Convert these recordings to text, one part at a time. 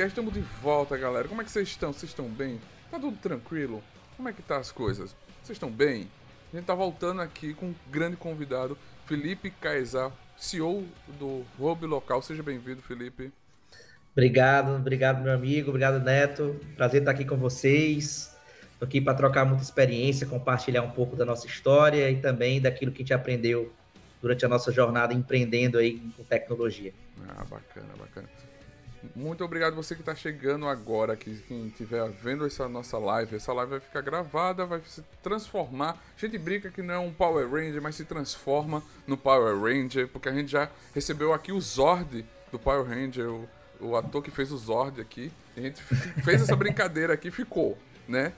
NTCast, estamos de volta galera, como é que vocês estão? Vocês estão bem? Tá tudo tranquilo? Como é que tá as coisas? Vocês estão bem? A gente tá voltando aqui com um grande convidado, Felipe Caesar, CEO do Hub Local, seja bem-vindo Felipe. Obrigado, obrigado meu amigo, obrigado Neto, prazer estar aqui com vocês, Tô aqui para trocar muita experiência, compartilhar um pouco da nossa história e também daquilo que a gente aprendeu durante a nossa jornada empreendendo aí com tecnologia. Ah, bacana, bacana. Muito obrigado você que está chegando agora, que quem estiver vendo essa nossa live, essa live vai ficar gravada, vai se transformar. A gente brinca que não é um Power Ranger, mas se transforma no Power Ranger, porque a gente já recebeu aqui o Zord do Power Ranger, o, o ator que fez o Zord aqui. A gente fez essa brincadeira aqui, ficou, né?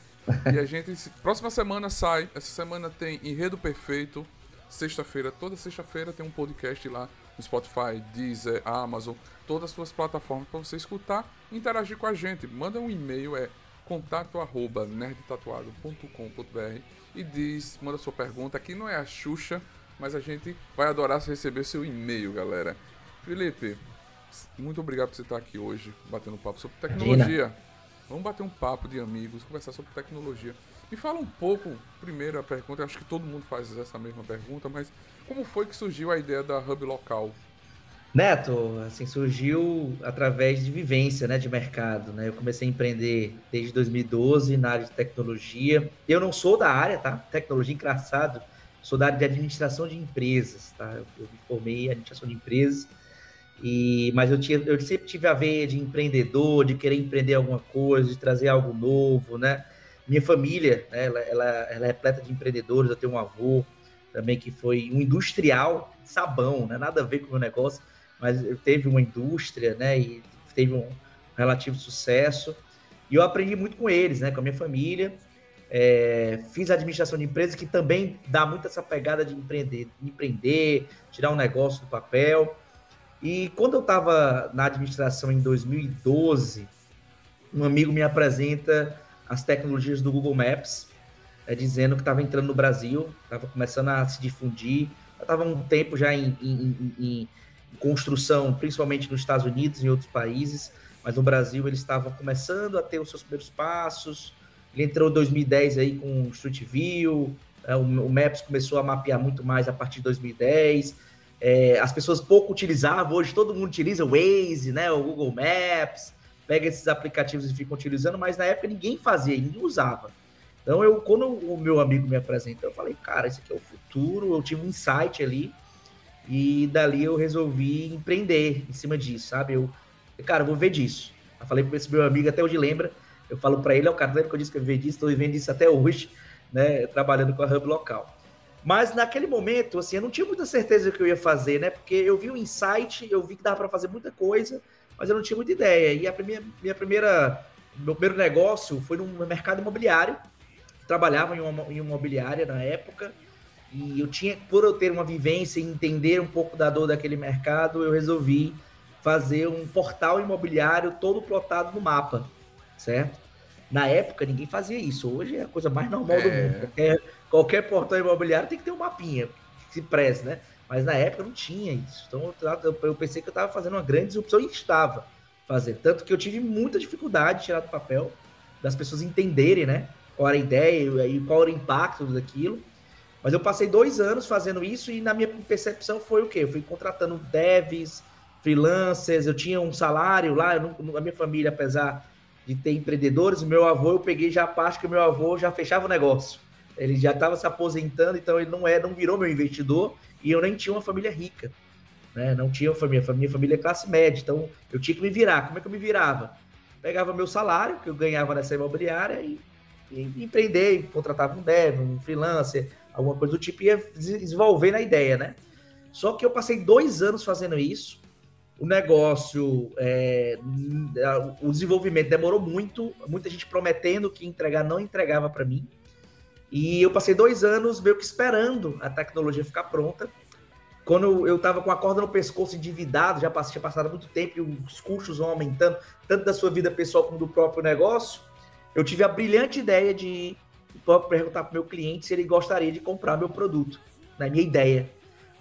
E a gente, próxima semana sai, essa semana tem Enredo Perfeito, sexta-feira, toda sexta-feira tem um podcast lá Spotify, Deezer, Amazon, todas as suas plataformas para você escutar e interagir com a gente. Manda um e-mail, é contato arroba nerdtatuado.com.br e diz, manda sua pergunta. Aqui não é a Xuxa, mas a gente vai adorar receber seu e-mail, galera. Felipe, muito obrigado por você estar aqui hoje, batendo papo sobre tecnologia. Vamos bater um papo de amigos, conversar sobre tecnologia. Me fala um pouco, primeiro a pergunta, acho que todo mundo faz essa mesma pergunta, mas como foi que surgiu a ideia da Hub Local? Neto, assim, surgiu através de vivência, né, de mercado, né? Eu comecei a empreender desde 2012 na área de tecnologia. Eu não sou da área, tá? Tecnologia engraçado. Sou da área de administração de empresas, tá? Eu, eu me formei em administração de empresas. E, mas eu, tinha, eu sempre tive a veia de empreendedor, de querer empreender alguma coisa, de trazer algo novo, né? Minha família, né, ela, ela, ela é repleta de empreendedores. Eu tenho um avô também que foi um industrial sabão, né? Nada a ver com o meu negócio, mas teve uma indústria, né? E teve um relativo sucesso. E eu aprendi muito com eles, né? Com a minha família. É, fiz administração de empresas, que também dá muito essa pegada de empreender, empreender, tirar um negócio do papel. E quando eu estava na administração em 2012, um amigo me apresenta as tecnologias do Google Maps, é, dizendo que estava entrando no Brasil, estava começando a se difundir, estava um tempo já em, em, em, construção, principalmente nos Estados Unidos e em outros países, mas no Brasil ele estava começando a ter os seus primeiros passos. Ele entrou em 2010 aí com o Street View, é, o, o, Maps começou a mapear muito mais a partir de 2010. É, as pessoas pouco utilizavam, hoje todo mundo utiliza o Waze, né, o Google Maps, pega esses aplicativos e fica utilizando, mas na época ninguém fazia, ninguém usava. Então, eu, quando o meu amigo me apresentou, eu falei, cara, esse aqui é o futuro. Eu tive um insight ali e dali eu resolvi empreender em cima disso, sabe? Eu, cara, eu vou ver disso. Eu falei para esse meu amigo, até hoje lembra, eu falo para ele, é o cara, lembra que eu disse que eu viver disso, estou vivendo isso até hoje, né? Trabalhando com a Hub local. Mas naquele momento, assim, eu não tinha muita certeza do que eu ia fazer, né? Porque eu vi o insight, eu vi que dava para fazer muita coisa, mas eu não tinha muita ideia. E a primeira, minha primeira, meu primeiro negócio foi no mercado imobiliário. Trabalhava em uma, em uma imobiliária na época e eu tinha, por eu ter uma vivência e entender um pouco da dor daquele mercado, eu resolvi fazer um portal imobiliário todo plotado no mapa, certo? Na época ninguém fazia isso. Hoje é a coisa mais normal é. do mundo. Qualquer, qualquer portal imobiliário tem que ter um mapinha que se preze, né? Mas na época não tinha isso. Então eu, eu pensei que eu estava fazendo uma grande disrupção e estava fazendo. Tanto que eu tive muita dificuldade de tirar do papel, das pessoas entenderem, né? Qual era a ideia e qual era o impacto daquilo. Mas eu passei dois anos fazendo isso e na minha percepção foi o quê? Eu fui contratando devs, freelancers, eu tinha um salário lá, não, a minha família, apesar de ter empreendedores, meu avô, eu peguei já a parte que meu avô já fechava o negócio. Ele já estava se aposentando, então ele não é, não virou meu investidor e eu nem tinha uma família rica. Né? Não tinha uma família, minha família é classe média, então eu tinha que me virar. Como é que eu me virava? Pegava meu salário, que eu ganhava nessa imobiliária, e, e empreender, contratava um dev, um freelancer, alguma coisa do tipo, e ia desenvolvendo a ideia, né? Só que eu passei dois anos fazendo isso, o negócio, é, o desenvolvimento demorou muito, muita gente prometendo que entregar não entregava para mim. E eu passei dois anos meio que esperando a tecnologia ficar pronta. Quando eu estava com a corda no pescoço, endividado, já passei, tinha passado muito tempo e os custos vão aumentando, tanto da sua vida pessoal como do próprio negócio, eu tive a brilhante ideia de perguntar para o meu cliente se ele gostaria de comprar meu produto, na minha ideia.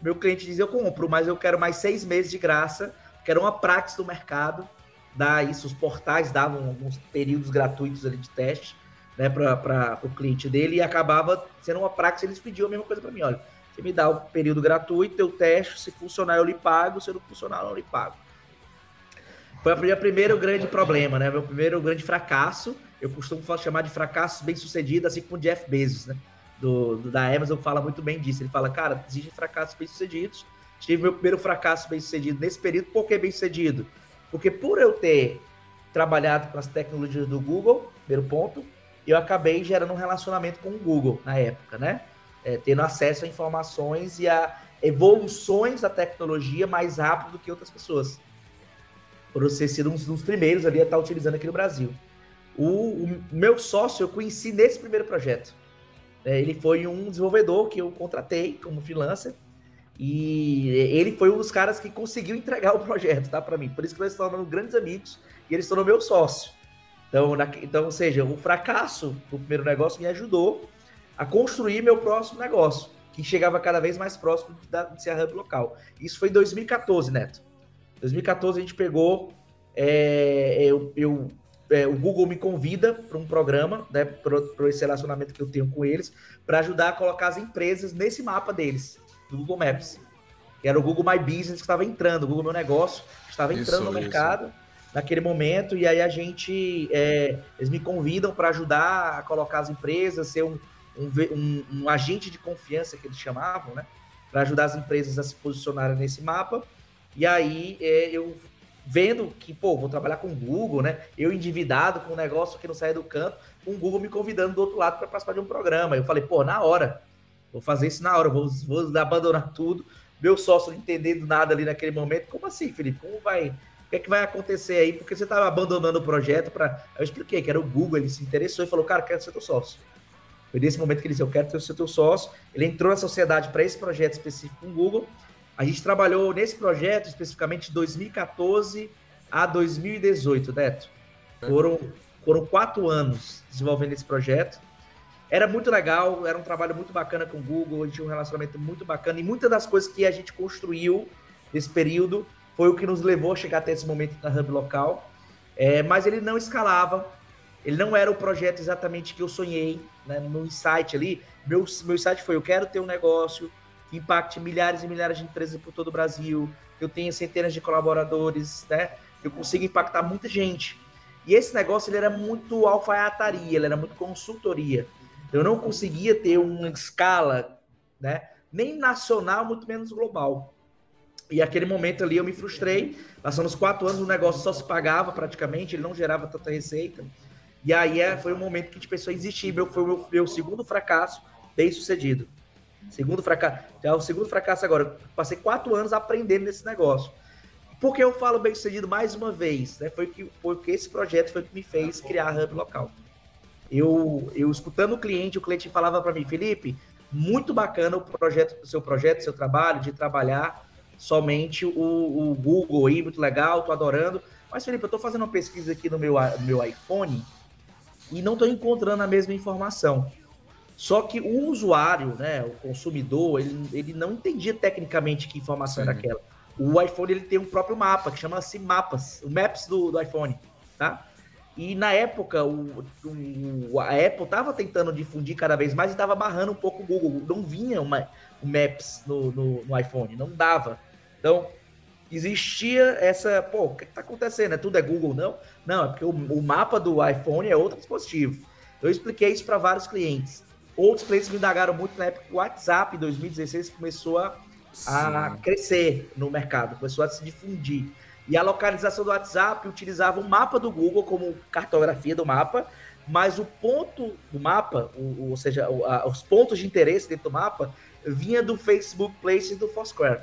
Meu cliente diz: Eu compro, mas eu quero mais seis meses de graça, que era uma prática do mercado. Dá isso, os portais davam alguns períodos gratuitos ali de teste né, para o cliente dele e acabava sendo uma prática. Eles pediam a mesma coisa para mim: olha, você me dá o período gratuito, eu testo, se funcionar eu lhe pago, se não funcionar eu não lhe pago. Foi o meu primeiro grande problema, né? Meu primeiro grande fracasso. Eu costumo chamar de fracasso bem sucedido, assim como o Jeff Bezos, né? Do, do, da Amazon fala muito bem disso. Ele fala, cara, existe fracassos bem sucedidos. Tive meu primeiro fracasso bem sucedido nesse período. Por que bem sucedido? Porque por eu ter trabalhado com as tecnologias do Google, primeiro ponto, eu acabei gerando um relacionamento com o Google na época, né? É, tendo acesso a informações e a evoluções da tecnologia mais rápido do que outras pessoas. Por você ser um dos primeiros ali a estar utilizando aqui no Brasil. O, o meu sócio eu conheci nesse primeiro projeto. É, ele foi um desenvolvedor que eu contratei como freelancer e ele foi um dos caras que conseguiu entregar o projeto, tá, para mim. Por isso que nós estamos grandes amigos e ele se tornou meu sócio. Então, na, então, ou seja, o fracasso do primeiro negócio me ajudou a construir meu próximo negócio, que chegava cada vez mais próximo da, de ser a hub local. Isso foi em 2014, Neto. 2014 a gente pegou, é, eu, eu é, o Google me convida para um programa, né, para esse relacionamento que eu tenho com eles, para ajudar a colocar as empresas nesse mapa deles, do Google Maps. Era o Google My Business que estava entrando, o Google Meu Negócio estava entrando isso, no mercado isso. Naquele momento, e aí a gente, é, eles me convidam para ajudar a colocar as empresas, ser um, um, um, um agente de confiança que eles chamavam, né? Para ajudar as empresas a se posicionarem nesse mapa. E aí é, eu vendo que, pô, vou trabalhar com o Google, né? Eu endividado com um negócio que não sai do canto, com o Google me convidando do outro lado para participar de um programa. Eu falei, pô, na hora, vou fazer isso na hora, vou, vou abandonar tudo. Meu sócio não entendendo nada ali naquele momento. Como assim, Felipe? Como vai? O que é que vai acontecer aí? Porque você estava abandonando o projeto para. Eu expliquei que era o Google, ele se interessou e falou, cara, quero ser teu sócio. Foi nesse momento que ele disse, eu quero ser teu sócio. Ele entrou na sociedade para esse projeto específico com o Google a gente trabalhou nesse projeto especificamente de 2014 a 2018, Neto. Foram, foram quatro anos desenvolvendo esse projeto. Era muito legal, era um trabalho muito bacana com o Google, a gente tinha um relacionamento muito bacana e muitas das coisas que a gente construiu nesse período foi o que nos levou a chegar até esse momento na Hub local. É, mas ele não escalava, ele não era o projeto exatamente que eu sonhei né, no insight ali. Meu, meu insight foi: eu quero ter um negócio, que impacte milhares e milhares de empresas por todo o Brasil, eu tenho centenas de colaboradores, né? Eu consigo impactar muita gente. E esse negócio ele era muito alfaiataria, ele era muito consultoria. Eu não conseguia ter uma escala, né? Nem nacional, muito menos global. E aquele momento ali eu me frustrei. Passando os quatro anos, o negócio só se pagava praticamente, ele não gerava tanta receita. E aí é, foi um momento que a gente pensou em desistir. Meu, foi o meu, meu segundo fracasso bem sucedido. Segundo fracasso. É o segundo fracasso agora. Passei quatro anos aprendendo nesse negócio. Por que eu falo bem sucedido mais uma vez? Né? Foi que, porque esse projeto foi o que me fez criar a Hub Local. Eu, eu escutando o cliente, o cliente falava para mim, Felipe, muito bacana o projeto, o seu projeto, seu trabalho, de trabalhar somente o, o Google aí, muito legal, tô adorando. Mas, Felipe, eu tô fazendo uma pesquisa aqui no meu, no meu iPhone e não tô encontrando a mesma informação. Só que o usuário, né, o consumidor, ele, ele não entendia tecnicamente que informação Sim. era aquela. O iPhone ele tem um próprio mapa que chama-se Mapas, o Maps do, do iPhone, tá? E na época, o, o a Apple estava tentando difundir cada vez mais e estava barrando um pouco o Google. Não vinha uma, o Maps no, no, no, iPhone, não dava. Então, existia essa, pô, o que está acontecendo? É tudo é Google, não? Não, é porque o, o, mapa do iPhone é outro dispositivo. Eu expliquei isso para vários clientes. Outros clientes me indagaram muito na época que o WhatsApp em 2016 começou a, a crescer no mercado, começou a se difundir. E a localização do WhatsApp utilizava o mapa do Google como cartografia do mapa, mas o ponto do mapa, o, ou seja, o, a, os pontos de interesse dentro do mapa, vinha do Facebook Places do Foursquare.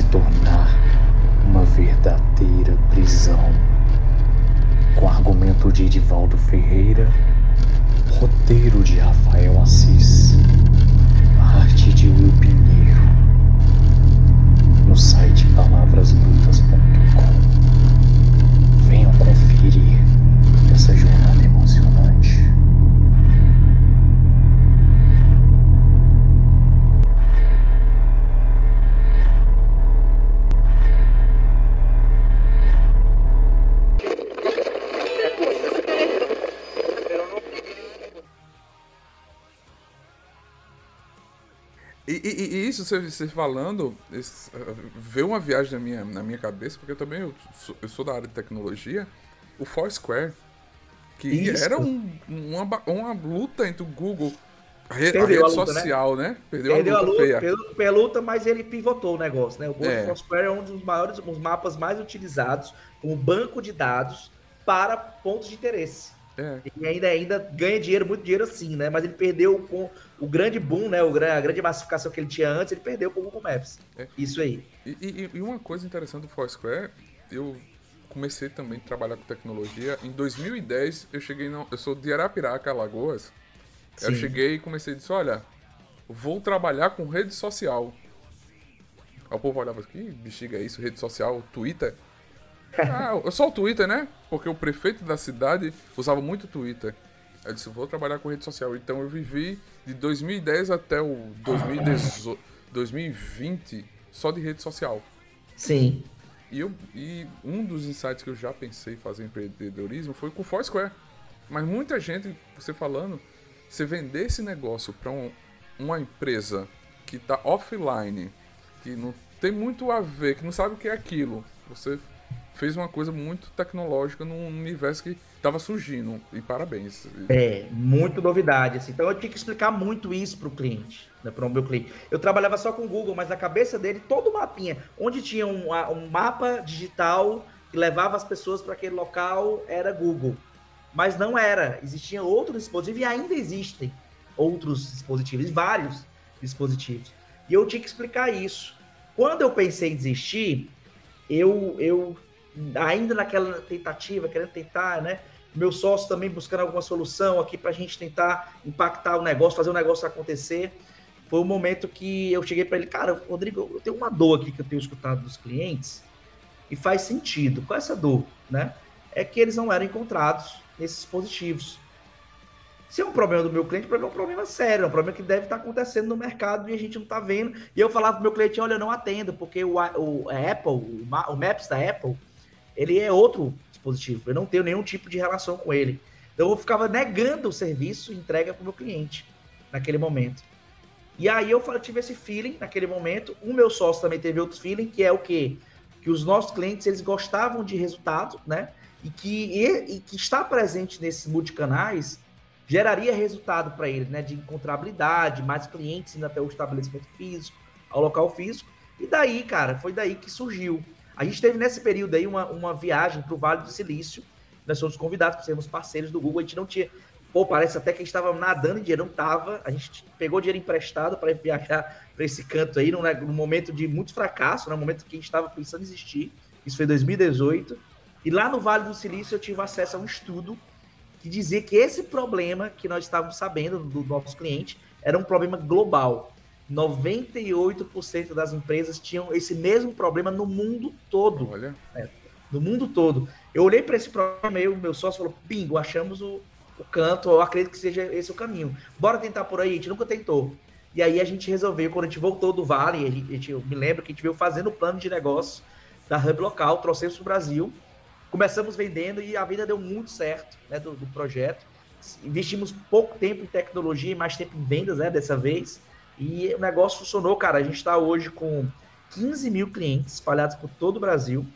se tornar uma verdadeira prisão. Com argumento de Edivaldo Ferreira, roteiro de Rafael Assis, arte de Will Pinheiro, no site Palavras Lutas. Você, você falando, esse, veio uma viagem na minha, na minha cabeça, porque eu também eu sou, eu sou da área de tecnologia. O Foursquare, que Isso. era um, uma, uma luta entre o Google, a, rede, a rede luta, né? social, né? né? Perdeu, Perdeu, a luta, a luta feia. Luta, mas ele pivotou o negócio, né? O Google é. Foursquare é um dos maiores, os mapas mais utilizados como banco de dados para pontos de interesse. É. E ainda, ainda ganha dinheiro, muito dinheiro assim, né? Mas ele perdeu com o grande boom, né? O, a grande massificação que ele tinha antes, ele perdeu com o Google Maps. É. Isso aí. E, e, e, uma coisa interessante do Foursquare, eu comecei também a trabalhar com tecnologia. Em 2010, eu cheguei. No, eu sou de Arapiraca, Alagoas. Sim. Eu cheguei e comecei a dizer: olha, vou trabalhar com rede social. Aí o povo olhava que bexiga é isso, rede social, Twitter. Ah, só o Twitter, né? Porque o prefeito da cidade usava muito Twitter. Eu disse, vou trabalhar com rede social. Então eu vivi de 2010 até o 2020 só de rede social. Sim. E, eu, e um dos insights que eu já pensei em fazer empreendedorismo foi com o Foursquare. Mas muita gente, você falando, você vender esse negócio para um, uma empresa que está offline, que não tem muito a ver, que não sabe o que é aquilo, você fez uma coisa muito tecnológica num universo que estava surgindo. E parabéns. É, muito novidade. Assim. Então eu tinha que explicar muito isso para o cliente, né, para o meu cliente. Eu trabalhava só com o Google, mas na cabeça dele, todo o mapinha, onde tinha um, um mapa digital que levava as pessoas para aquele local, era Google. Mas não era. Existiam outros dispositivos e ainda existem outros dispositivos, vários dispositivos. E eu tinha que explicar isso. Quando eu pensei em desistir, eu, eu ainda naquela tentativa, querendo tentar, né? Meu sócio também buscando alguma solução aqui para a gente tentar impactar o negócio, fazer o negócio acontecer. Foi o um momento que eu cheguei para ele, cara, Rodrigo, eu tenho uma dor aqui que eu tenho escutado dos clientes e faz sentido. Qual é essa dor, né? É que eles não eram encontrados nesses dispositivos. Se é um problema do meu cliente, é um problema sério, é um problema que deve estar acontecendo no mercado e a gente não está vendo. E eu falava para o meu cliente, olha, eu não atendo, porque o, o Apple, o, o Maps da Apple, ele é outro dispositivo. Eu não tenho nenhum tipo de relação com ele. Então eu ficava negando o serviço entrega para o meu cliente naquele momento. E aí eu tive esse feeling naquele momento. O meu sócio também teve outro feeling, que é o quê? Que os nossos clientes eles gostavam de resultado, né? E que, e, e que estar presente nesses multicanais geraria resultado para eles, né? De encontrabilidade, mais clientes indo até o estabelecimento físico, ao local físico. E daí, cara, foi daí que surgiu a gente teve nesse período aí uma, uma viagem para o Vale do Silício. Nós fomos convidados para sermos parceiros do Google. A gente não tinha. Pô, parece até que a gente estava nadando em dinheiro, não estava. A gente pegou dinheiro emprestado para viajar para esse canto aí, num, num, momento de muito fracasso, no né? momento que a gente estava pensando em existir. Isso foi em 2018. E lá no Vale do Silício eu tive acesso a um estudo que dizia que esse problema que nós estávamos sabendo do nosso cliente era um problema global. 98% das empresas tinham esse mesmo problema no mundo todo. Olha. Né? No mundo todo. Eu olhei para esse problema e o meu sócio falou: bingo, achamos o, o canto, eu acredito que seja esse o caminho. Bora tentar por aí, a gente nunca tentou. E aí a gente resolveu, quando a gente voltou do Vale, a gente, a gente, eu me lembro que a gente veio fazendo o plano de negócio da Hub local, trouxemos para o Brasil, começamos vendendo e a vida deu muito certo né, do, do, projeto. Investimos pouco tempo em tecnologia e mais tempo em vendas né, dessa vez. E o negócio funcionou, cara. A gente está hoje com 15 mil clientes espalhados por todo o Brasil.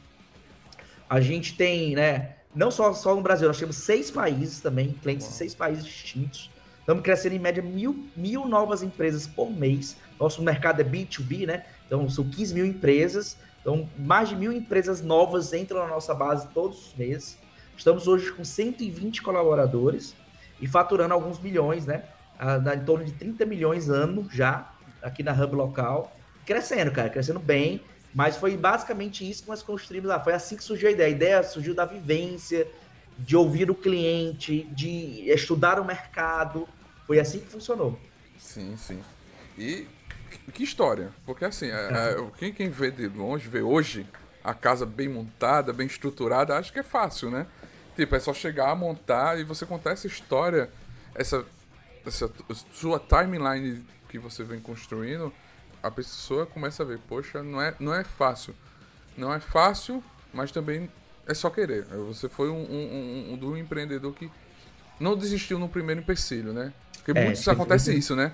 A gente tem, né, não só, só no Brasil, nós temos seis países também, clientes em seis países distintos. Estamos crescendo em média mil, mil novas empresas por mês. Nosso mercado é B2B, né? Então são 15 mil empresas. Então, mais de mil empresas novas entram na nossa base todos os meses. Estamos hoje com 120 colaboradores e faturando alguns milhões, né? Em torno de 30 milhões ano já, aqui na Hub local. Crescendo, cara, crescendo bem. Mas foi basicamente isso que nós construímos lá. Foi assim que surgiu a ideia. A ideia surgiu da vivência, de ouvir o cliente, de estudar o mercado. Foi assim que funcionou. Sim, sim. E que história. Porque assim, é, é, quem, quem vê de longe, vê hoje a casa bem montada, bem estruturada, acho que é fácil, né? Tipo, é só chegar, montar e você contar essa história, essa, essa sua timeline que você vem construindo a pessoa começa a ver, poxa, não é, não é fácil. Não é fácil, mas também é só querer. Você foi um, um, um, um empreendedor que não desistiu no primeiro empecilho, né? Porque é, muitos acontece tive, isso, né?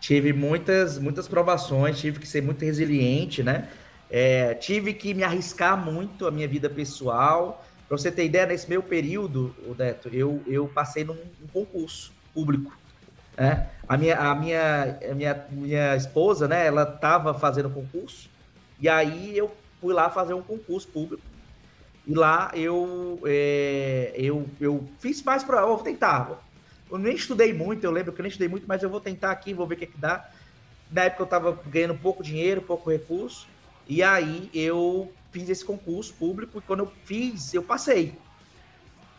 Tive muitas, muitas provações, tive que ser muito resiliente, né? É, tive que me arriscar muito a minha vida pessoal. Para você ter ideia, nesse meu período, Neto, eu, eu passei num um concurso público. É, a minha, a minha, a minha, minha esposa, né, ela estava fazendo concurso, e aí eu fui lá fazer um concurso público. E lá eu, é, eu, eu fiz mais para. Vou tentar. Eu nem estudei muito, eu lembro que eu nem estudei muito, mas eu vou tentar aqui, vou ver o que, é que dá. Na época eu estava ganhando pouco dinheiro, pouco recurso. E aí eu fiz esse concurso público e quando eu fiz, eu passei.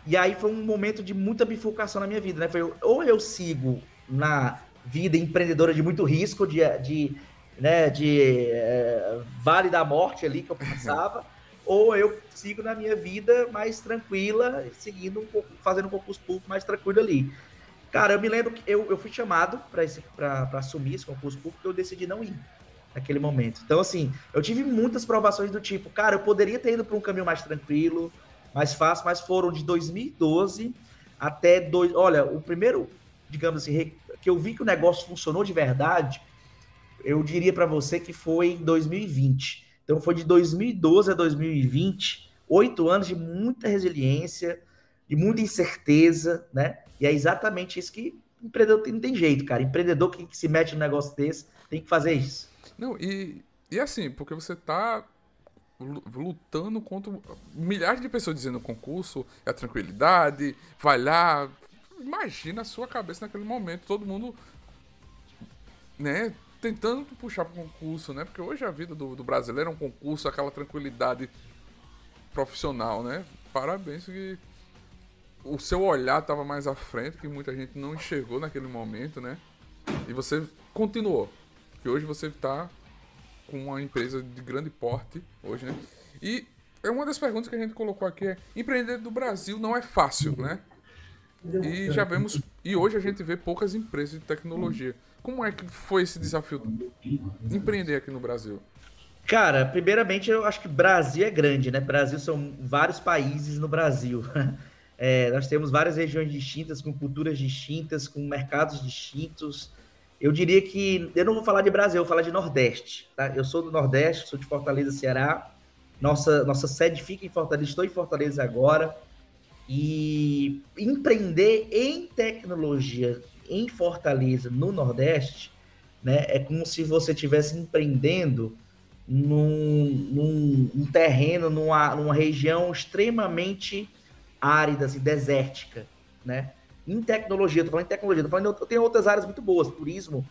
E aí foi um momento de muita bifurcação na minha vida, né? Foi, ou eu sigo na vida empreendedora de muito risco, de, de, né, de é, vale da morte ali que eu passava, ou eu sigo na minha vida mais tranquila, seguindo um pouco, fazendo um concurso público mais tranquilo ali. Cara, eu me lembro que eu, eu fui chamado para assumir esse concurso público eu decidi não ir naquele momento. Então, assim, eu tive muitas provações do tipo, cara, eu poderia ter ido para um caminho mais tranquilo, mais fácil, mas foram de 2012 até. Dois, olha, o primeiro digamos assim, que eu vi que o negócio funcionou de verdade, eu diria para você que foi em 2020. Então foi de 2012 a 2020, oito anos de muita resiliência, de muita incerteza, né? E é exatamente isso que empreendedor não tem jeito, cara. Empreendedor que, se mete no negócio desse tem que fazer isso. Não, e, e assim, porque você tá lutando contra milhares de pessoas dizendo concurso é a tranquilidade, vai lá, imagina a sua cabeça naquele momento, todo mundo, né, tentando puxar para concurso, né? Porque hoje a vida do, do, brasileiro é um concurso, aquela tranquilidade profissional, né? Parabéns que o seu olhar estava mais à frente, que muita gente não enxergou naquele momento, né? E você continuou. Que hoje você está com uma empresa de grande porte hoje, né? E é uma das perguntas que a gente colocou aqui é empreender do Brasil não é fácil, né? E já vemos. E hoje a gente vê poucas empresas de tecnologia. Como é que foi esse desafio de empreender aqui no Brasil? Cara, primeiramente eu acho que Brasil é grande, né? Brasil são vários países no Brasil. É, nós temos várias regiões distintas, com culturas distintas, com mercados distintos. Eu diria que eu não vou falar de Brasil, eu vou falar de Nordeste. Tá? Eu sou do Nordeste, sou de Fortaleza, Ceará. Nossa, nossa sede fica em Fortaleza, estou em Fortaleza agora. E empreender em tecnologia em Fortaleza, no Nordeste, né, é como se você estivesse empreendendo num, num, num terreno, numa, numa região extremamente árida, assim, desértica, né? Em tecnologia, tô falando em tecnologia, tô falando, eu tenho outras áreas muito boas, turismo,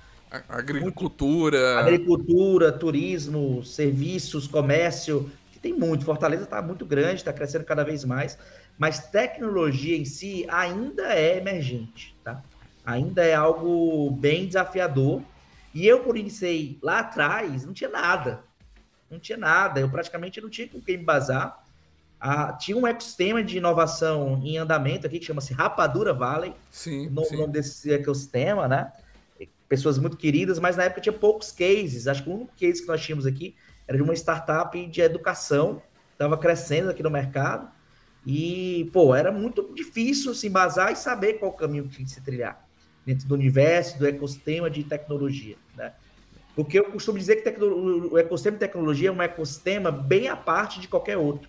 agricultura, agricultura, turismo, serviços, comércio, tem muito. Fortaleza está muito grande, está crescendo cada vez mais mas tecnologia em si ainda é emergente, tá? Ainda é algo bem desafiador. E eu, quando iniciei lá atrás, não tinha nada. Não tinha nada. Eu praticamente não tinha com quem me basar. Ah, tinha um ecossistema de inovação em andamento aqui que chama-se Rapadura Valley. Sim. No sim. nome desse ecossistema, né? Pessoas muito queridas, mas na época tinha poucos cases. Acho que o único case que nós tínhamos aqui era de uma startup de educação, estava crescendo aqui no mercado. E, pô, era muito difícil se embasar e saber qual caminho que tinha que se trilhar dentro do universo, do ecossistema de tecnologia, né? Porque eu costumo dizer que o ecossistema de tecnologia é um ecossistema bem à parte de qualquer outro,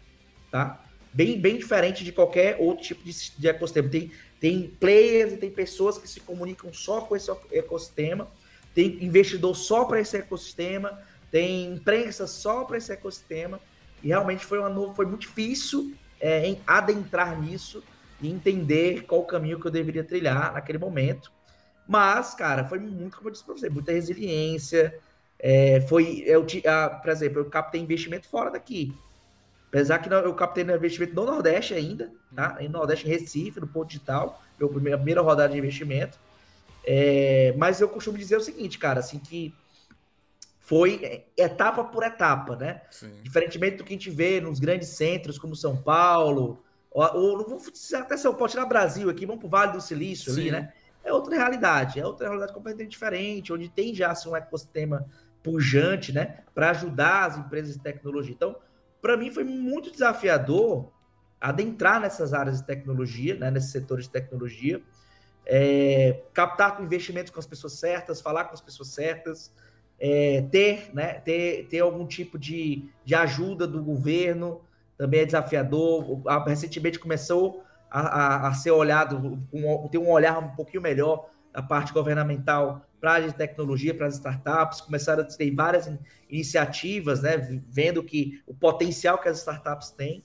tá? Bem, bem diferente de qualquer outro tipo de, de ecossistema. Tem, tem players e tem pessoas que se comunicam só com esse ecossistema, tem investidor só para esse ecossistema, tem imprensa só para esse ecossistema, e realmente foi, uma, foi muito difícil é, em adentrar nisso e entender qual o caminho que eu deveria trilhar naquele momento. Mas, cara, foi muito, como eu disse para você, muita resiliência. É, foi, eu, a, por exemplo, eu captei investimento fora daqui. Apesar que eu captei investimento no Nordeste ainda, tá? Em Nordeste, Recife, no Ponto Digital, meu primeira, primeira rodada de investimento. É, mas eu costumo dizer o seguinte, cara, assim, que foi etapa por etapa, né? Sim. Diferentemente do que a gente vê nos grandes centros como São Paulo, ou, ou até São Paulo, tirar Brasil aqui, vamos para o Vale do Silício Sim. ali, né? É outra realidade, é outra realidade completamente diferente, onde tem já assim, um ecossistema pujante, né? Para ajudar as empresas de tecnologia. Então, para mim foi muito desafiador adentrar nessas áreas de tecnologia, né? Nesses setores de tecnologia. É, captar com investimentos com as pessoas certas, falar com as pessoas certas, é, ter, né, ter, ter algum tipo de, de ajuda do governo, também é desafiador. Recentemente começou a, a, a ser olhado, um, ter um olhar um pouquinho melhor da parte governamental para a tecnologia, para as startups, começaram a ter várias iniciativas, né, vendo que o potencial que as startups têm,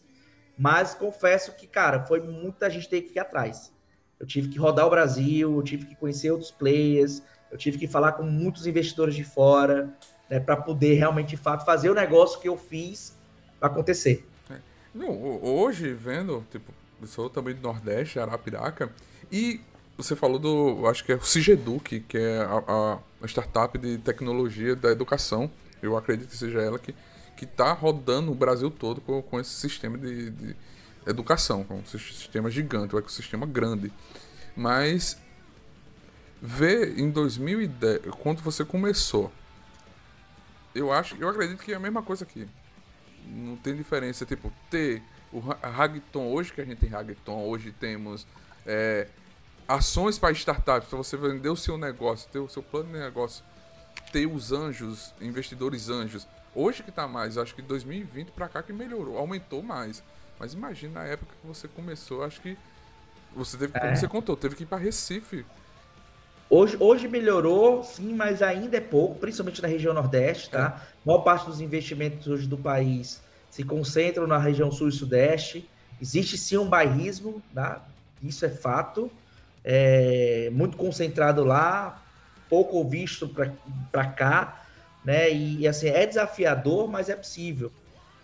mas confesso que, cara, foi muita gente ter que ir atrás. Eu tive que rodar o Brasil, eu tive que conhecer outros players, eu tive que falar com muitos investidores de fora, né, para poder realmente, de fato, fazer o negócio que eu fiz acontecer. É. Não, hoje, vendo, tipo, eu sou também do Nordeste, Arapiraca, e você falou do, acho que é o Cigeduc, que é a, a, startup de tecnologia da educação, eu acredito que seja ela que que está rodando o Brasil todo com, com esse sistema de, de educação, com um sistema gigante, um ecossistema grande. Mas ver em 2010, quando você começou, eu acho, eu acredito que é a mesma coisa aqui. Não tem diferença, tipo, ter o Hagton, hoje que a gente tem Hagton, hoje temos é, ações para startups, para você vender o seu negócio, ter o seu plano de negócio, ter os anjos, investidores anjos. Hoje que tá mais, acho que 2020 para cá que melhorou, aumentou mais. Mas imagina na época que você começou, acho que você teve, é. como você contou, teve que ir para Recife Hoje, hoje melhorou, sim, mas ainda é pouco, principalmente na região Nordeste, tá? É. A maior parte dos investimentos hoje do país se concentram na região Sul e Sudeste. Existe sim um bairrismo, tá? Isso é fato. É muito concentrado lá, pouco visto para cá, né? E, e assim, é desafiador, mas é possível.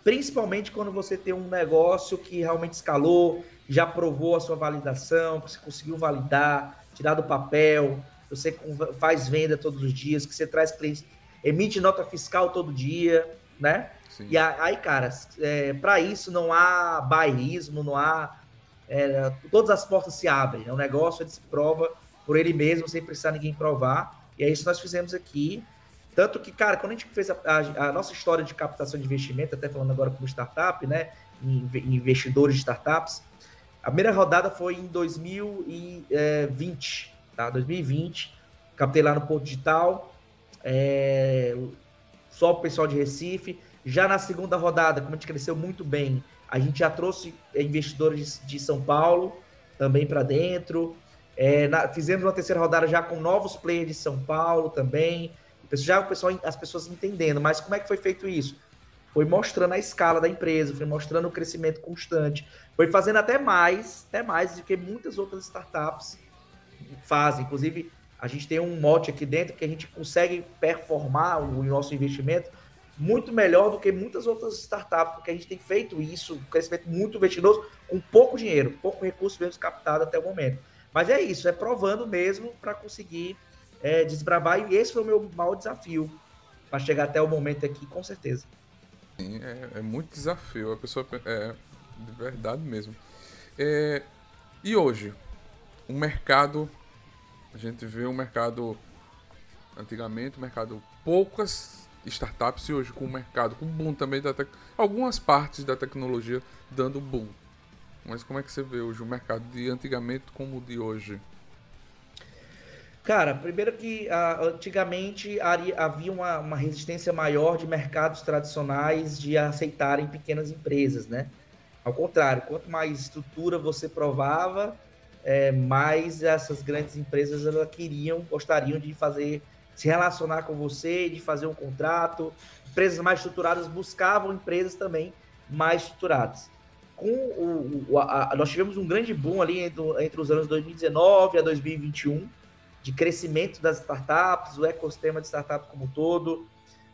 Principalmente quando você tem um negócio que realmente escalou, já provou a sua validação, que você conseguiu validar, tirar do papel, você faz venda todos os dias, que você traz clientes, emite nota fiscal todo dia, né? Sim. E aí, cara, é, para isso não há bairrismo, não há. É, todas as portas se abrem. É um negócio, ele se prova por ele mesmo, sem precisar ninguém provar. E é isso que nós fizemos aqui. Tanto que, cara, quando a gente fez a, a, a nossa história de captação de investimento, até falando agora como startup, né? Investidores de startups, a primeira rodada foi em 2020 tá? 2020. Captei lá no Porto Digital. É, só o pessoal de Recife. Já na segunda rodada, como a gente cresceu muito bem, a gente já trouxe investidores de, de São Paulo também para dentro. É, na, fizemos uma terceira rodada já com novos players de São Paulo também. Já o pessoal, as pessoas entendendo, mas como é que foi feito isso? Foi mostrando a escala da empresa, foi mostrando o crescimento constante, foi fazendo até mais, até mais do que muitas outras startups fazem. Inclusive, a gente tem um mote aqui dentro que a gente consegue performar o nosso investimento muito melhor do que muitas outras startups, porque a gente tem feito isso, um crescimento muito vertiginoso, com pouco dinheiro, pouco recurso mesmo captado até o momento. Mas é isso, é provando mesmo para conseguir é, desbravar, e esse foi o meu maior desafio para chegar até o momento aqui, com certeza. Sim, é, é muito desafio, a pessoa é de verdade mesmo. É, e hoje, o mercado, a gente vê um mercado, antigamente, um mercado poucas startups e hoje com o mercado, com o boom também da algumas partes da tecnologia dando boom. Mas como é que você vê hoje o mercado de antigamente como o de hoje? Cara, primeiro que uh, antigamente havia uma, uma, resistência maior de mercados tradicionais de aceitarem pequenas empresas, né? Ao contrário, quanto mais estrutura você provava, é, mais essas grandes empresas elas queriam, gostariam de fazer, se relacionar com você, de fazer um contrato. Empresas mais estruturadas buscavam empresas também mais estruturadas. Com o, o a, nós tivemos um grande boom ali entre, entre os anos 2019 a 2021 de crescimento das startups, o ecossistema de startups como um todo,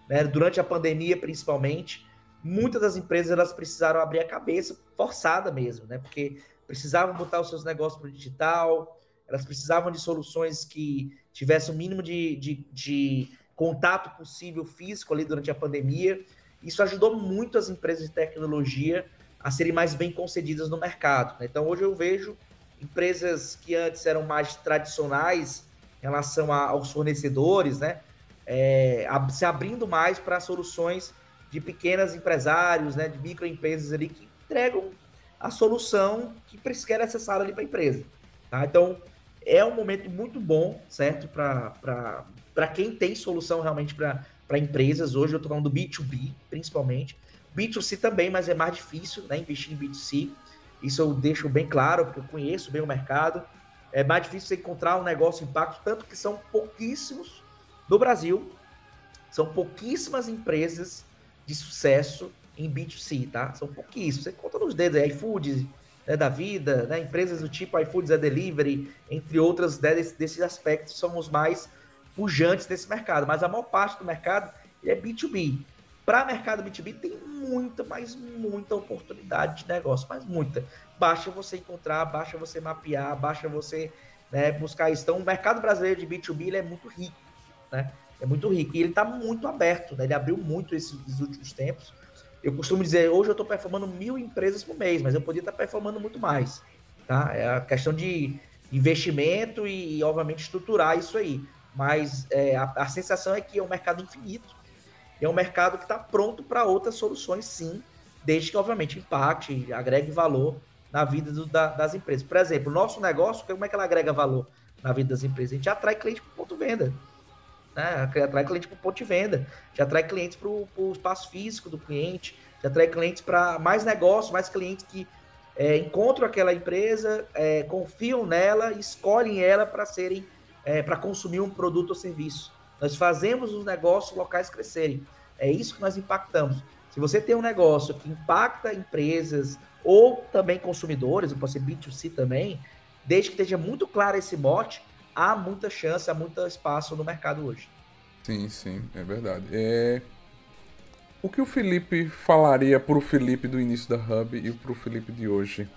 né, durante a pandemia principalmente, muitas das empresas elas precisaram abrir a cabeça, forçada mesmo, né, porque precisavam botar os seus negócios para o digital, elas precisavam de soluções que tivessem o mínimo de, de, de contato possível físico ali durante a pandemia. Isso ajudou muito as empresas de tecnologia a serem mais bem concedidas no mercado. Né? Então, hoje eu vejo empresas que antes eram mais tradicionais em relação a, aos fornecedores, né? É, se abrindo mais para soluções de pequenos empresários, né? De microempresas ali que entregam a solução que é necessária ali para a empresa. Tá? Então, é um momento muito bom, certo? Para quem tem solução realmente para empresas. Hoje eu estou falando do B2B, principalmente. B2C também, mas é mais difícil né, investir em B2C. Isso eu deixo bem claro, porque eu conheço bem o mercado é mais difícil você encontrar um negócio impacto, tanto que são pouquíssimos no Brasil, são pouquíssimas empresas de sucesso em B2C, tá? São pouquíssimos. Você conta nos dedos, aí, iFood né, da vida, né? Empresas do tipo iFoods é Delivery, entre outras né, desse, desses aspectos, são os mais pujantes desse mercado. Mas a maior parte do mercado é B2B. Para mercado B2B tem muita, mas muita oportunidade de negócio, mas muita basta você encontrar, basta você mapear, basta você né, buscar isso. Então, o mercado brasileiro de B2B é muito rico, né? É muito rico. E ele está muito aberto, né? Ele abriu muito esses, esses últimos tempos. Eu costumo dizer, hoje eu estou performando mil empresas por mês, mas eu podia estar tá performando muito mais. Tá? É a questão de investimento e, obviamente, estruturar isso aí. Mas é, a, a sensação é que é um mercado infinito. É um mercado que está pronto para outras soluções, sim, desde que, obviamente, impacte, agregue valor na vida do, da, das empresas. Por exemplo, o nosso negócio, como é que ela agrega valor na vida das empresas? A gente atrai cliente para o ponto venda. Né? Atrai cliente para o ponto de venda. Já atrai clientes para o espaço físico do cliente. Já atrai clientes para mais negócio, mais clientes que é, encontram aquela empresa, é, confiam nela, escolhem ela para serem, é, para consumir um produto ou serviço. Nós fazemos os negócios locais crescerem. É isso que nós impactamos. Se você tem um negócio que impacta empresas, ou também consumidores, pode ser B2C também, desde que esteja muito claro esse mote, há muita chance, há muito espaço no mercado hoje. Sim, sim, é verdade. É... O que o Felipe falaria para o Felipe do início da Hub e para o Felipe de hoje?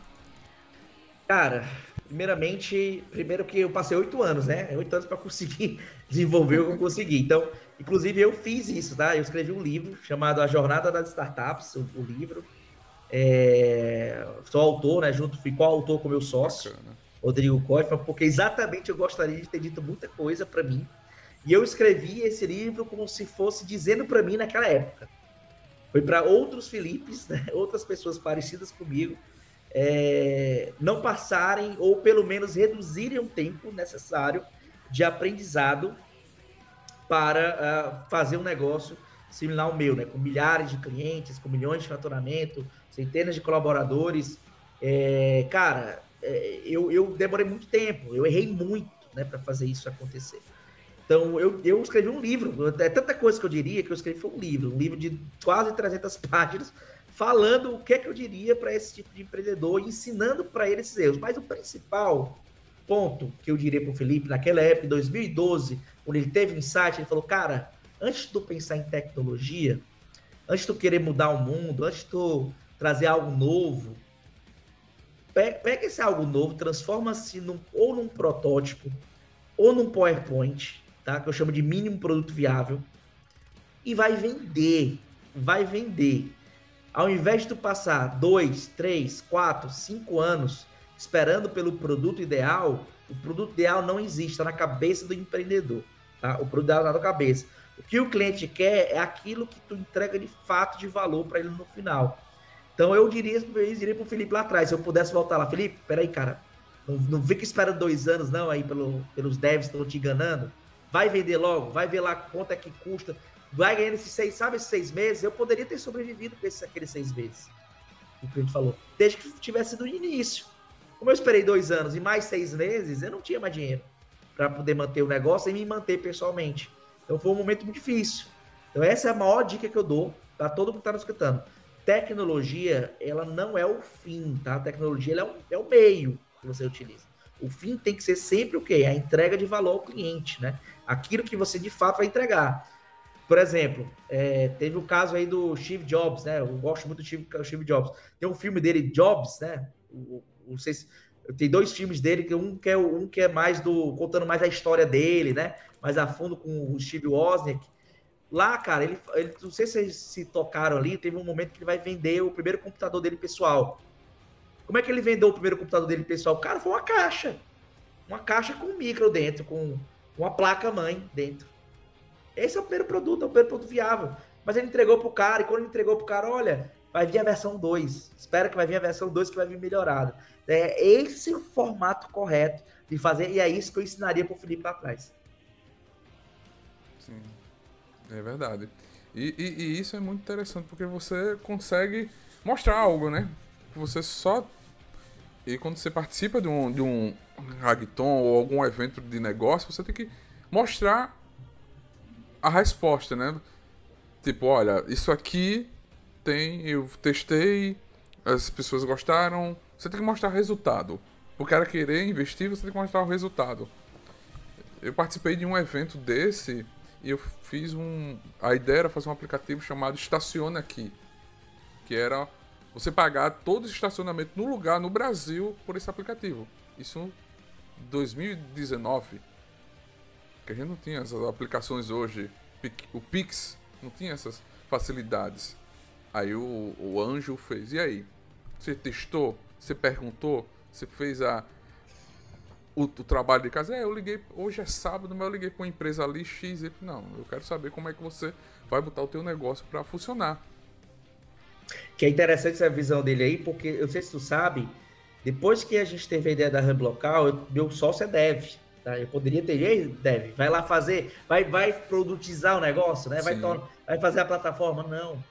Cara, primeiramente, primeiro que eu passei oito anos, né? Oito anos para conseguir desenvolver o que eu consegui. Então, inclusive eu fiz isso, tá? Eu escrevi um livro chamado A Jornada das Startups, o, livro. É, sou autor, né? Junto, fui co-autor com meu sócio, Bacana. Rodrigo Coifa, porque exatamente eu gostaria de ter dito muita coisa para mim. E eu escrevi esse livro como se fosse dizendo para mim naquela época. Foi para outros Filipes, né? outras pessoas parecidas comigo, é, não passarem ou pelo menos reduzirem o tempo necessário de aprendizado para uh, fazer um negócio similar ao meu, né? com milhares de clientes, com milhões de faturamento, centenas de colaboradores. É, cara, eu, eu demorei muito tempo, eu errei muito né, para fazer isso acontecer. Então, eu, eu escrevi um livro, é tanta coisa que eu diria que eu escrevi foi um livro, um livro de quase 300 páginas, falando o que é que eu diria para esse tipo de empreendedor, ensinando para ele esses erros. Mas o principal ponto que eu diria para o Felipe, naquela época, em 2012, quando ele teve um insight, ele falou, cara, antes de pensar em tecnologia, antes de querer mudar o mundo, antes de trazer algo novo. Pega esse algo novo, transforma-se num, ou num protótipo, ou num PowerPoint, tá? Que eu chamo de mínimo produto viável. E vai vender. Vai vender. Ao invés de tu passar dois, três, quatro, cinco anos esperando pelo produto ideal, o produto ideal não existe, está na cabeça do empreendedor. Tá? O produto ideal está na cabeça. O que o cliente quer é aquilo que tu entrega de fato de valor para ele no final. Então eu diria, eu diria para o Felipe lá atrás, se eu pudesse voltar lá, Felipe, peraí, cara, não, não fica esperando dois anos não aí pelo, pelos devs estão te enganando. Vai vender logo, vai ver lá quanto é que custa, vai ganhando esses seis, sabe, esses seis meses, eu poderia ter sobrevivido com esses, aqueles seis meses. O cliente falou, desde que tivesse do início. Como eu esperei dois anos e mais seis meses, eu não tinha mais dinheiro para poder manter o negócio e me manter pessoalmente. Então foi um momento muito difícil. Então essa é a maior dica que eu dou para todo mundo que está nos escutando. Tecnologia, ela não é o fim, tá? A tecnologia é, um, é o meio que você utiliza. O fim tem que ser sempre o quê? A entrega de valor ao cliente, né? Aquilo que você de fato vai entregar. Por exemplo, é, teve o caso aí do Steve Jobs, né? Eu gosto muito do Steve, Steve Jobs. Tem um filme dele, Jobs, né? O, o, tem dois filmes dele, que um que é um que é mais do contando mais a história dele, né? Mais a fundo com o Steve Wozniak. Lá, cara, ele, ele não sei se vocês se tocaram ali, teve um momento que ele vai vender o primeiro computador dele pessoal. Como é que ele vendeu o primeiro computador dele pessoal? Cara, foi uma caixa. Uma caixa com um micro dentro, com uma placa mãe dentro. Esse é o primeiro produto, é o primeiro produto viável. Mas ele entregou pro cara, e quando ele entregou pro cara, olha, vai vir a versão 2. Espera que vai vir a versão 2 que vai vir melhorada. É esse o formato correto de fazer, e é isso que eu ensinaria pro Felipe lá atrás. Sim, é verdade. E, e, e isso é muito interessante, porque você consegue mostrar algo, né? Você só. E quando você participa de um, de um hackathon ou algum evento de negócio, você tem que mostrar a resposta, né? Tipo, olha, isso aqui tem, eu testei, as pessoas gostaram. Você tem que mostrar resultado. O cara querer investir, você tem que mostrar o resultado. Eu participei de um evento desse eu fiz um. A ideia era fazer um aplicativo chamado Estaciona Aqui. Que era você pagar todo o estacionamento no lugar no Brasil por esse aplicativo. Isso em 2019. Que a gente não tinha essas aplicações hoje. O Pix não tinha essas facilidades. Aí o, o anjo fez. E aí? Você testou? Você perguntou? Você fez a, o, o, trabalho de casa? É, eu liguei. Hoje é sábado, mas eu liguei para uma empresa ali X. E, não, eu quero saber como é que você vai botar o teu negócio para funcionar. Que é interessante essa visão dele aí, porque eu sei se tu sabe, depois que a gente teve a ideia da Hub Local, eu, meu sócio é dev. Tá? Eu poderia ter, dev, vai lá fazer, vai, vai produtizar o negócio, né? Vai, vai fazer a plataforma. Não.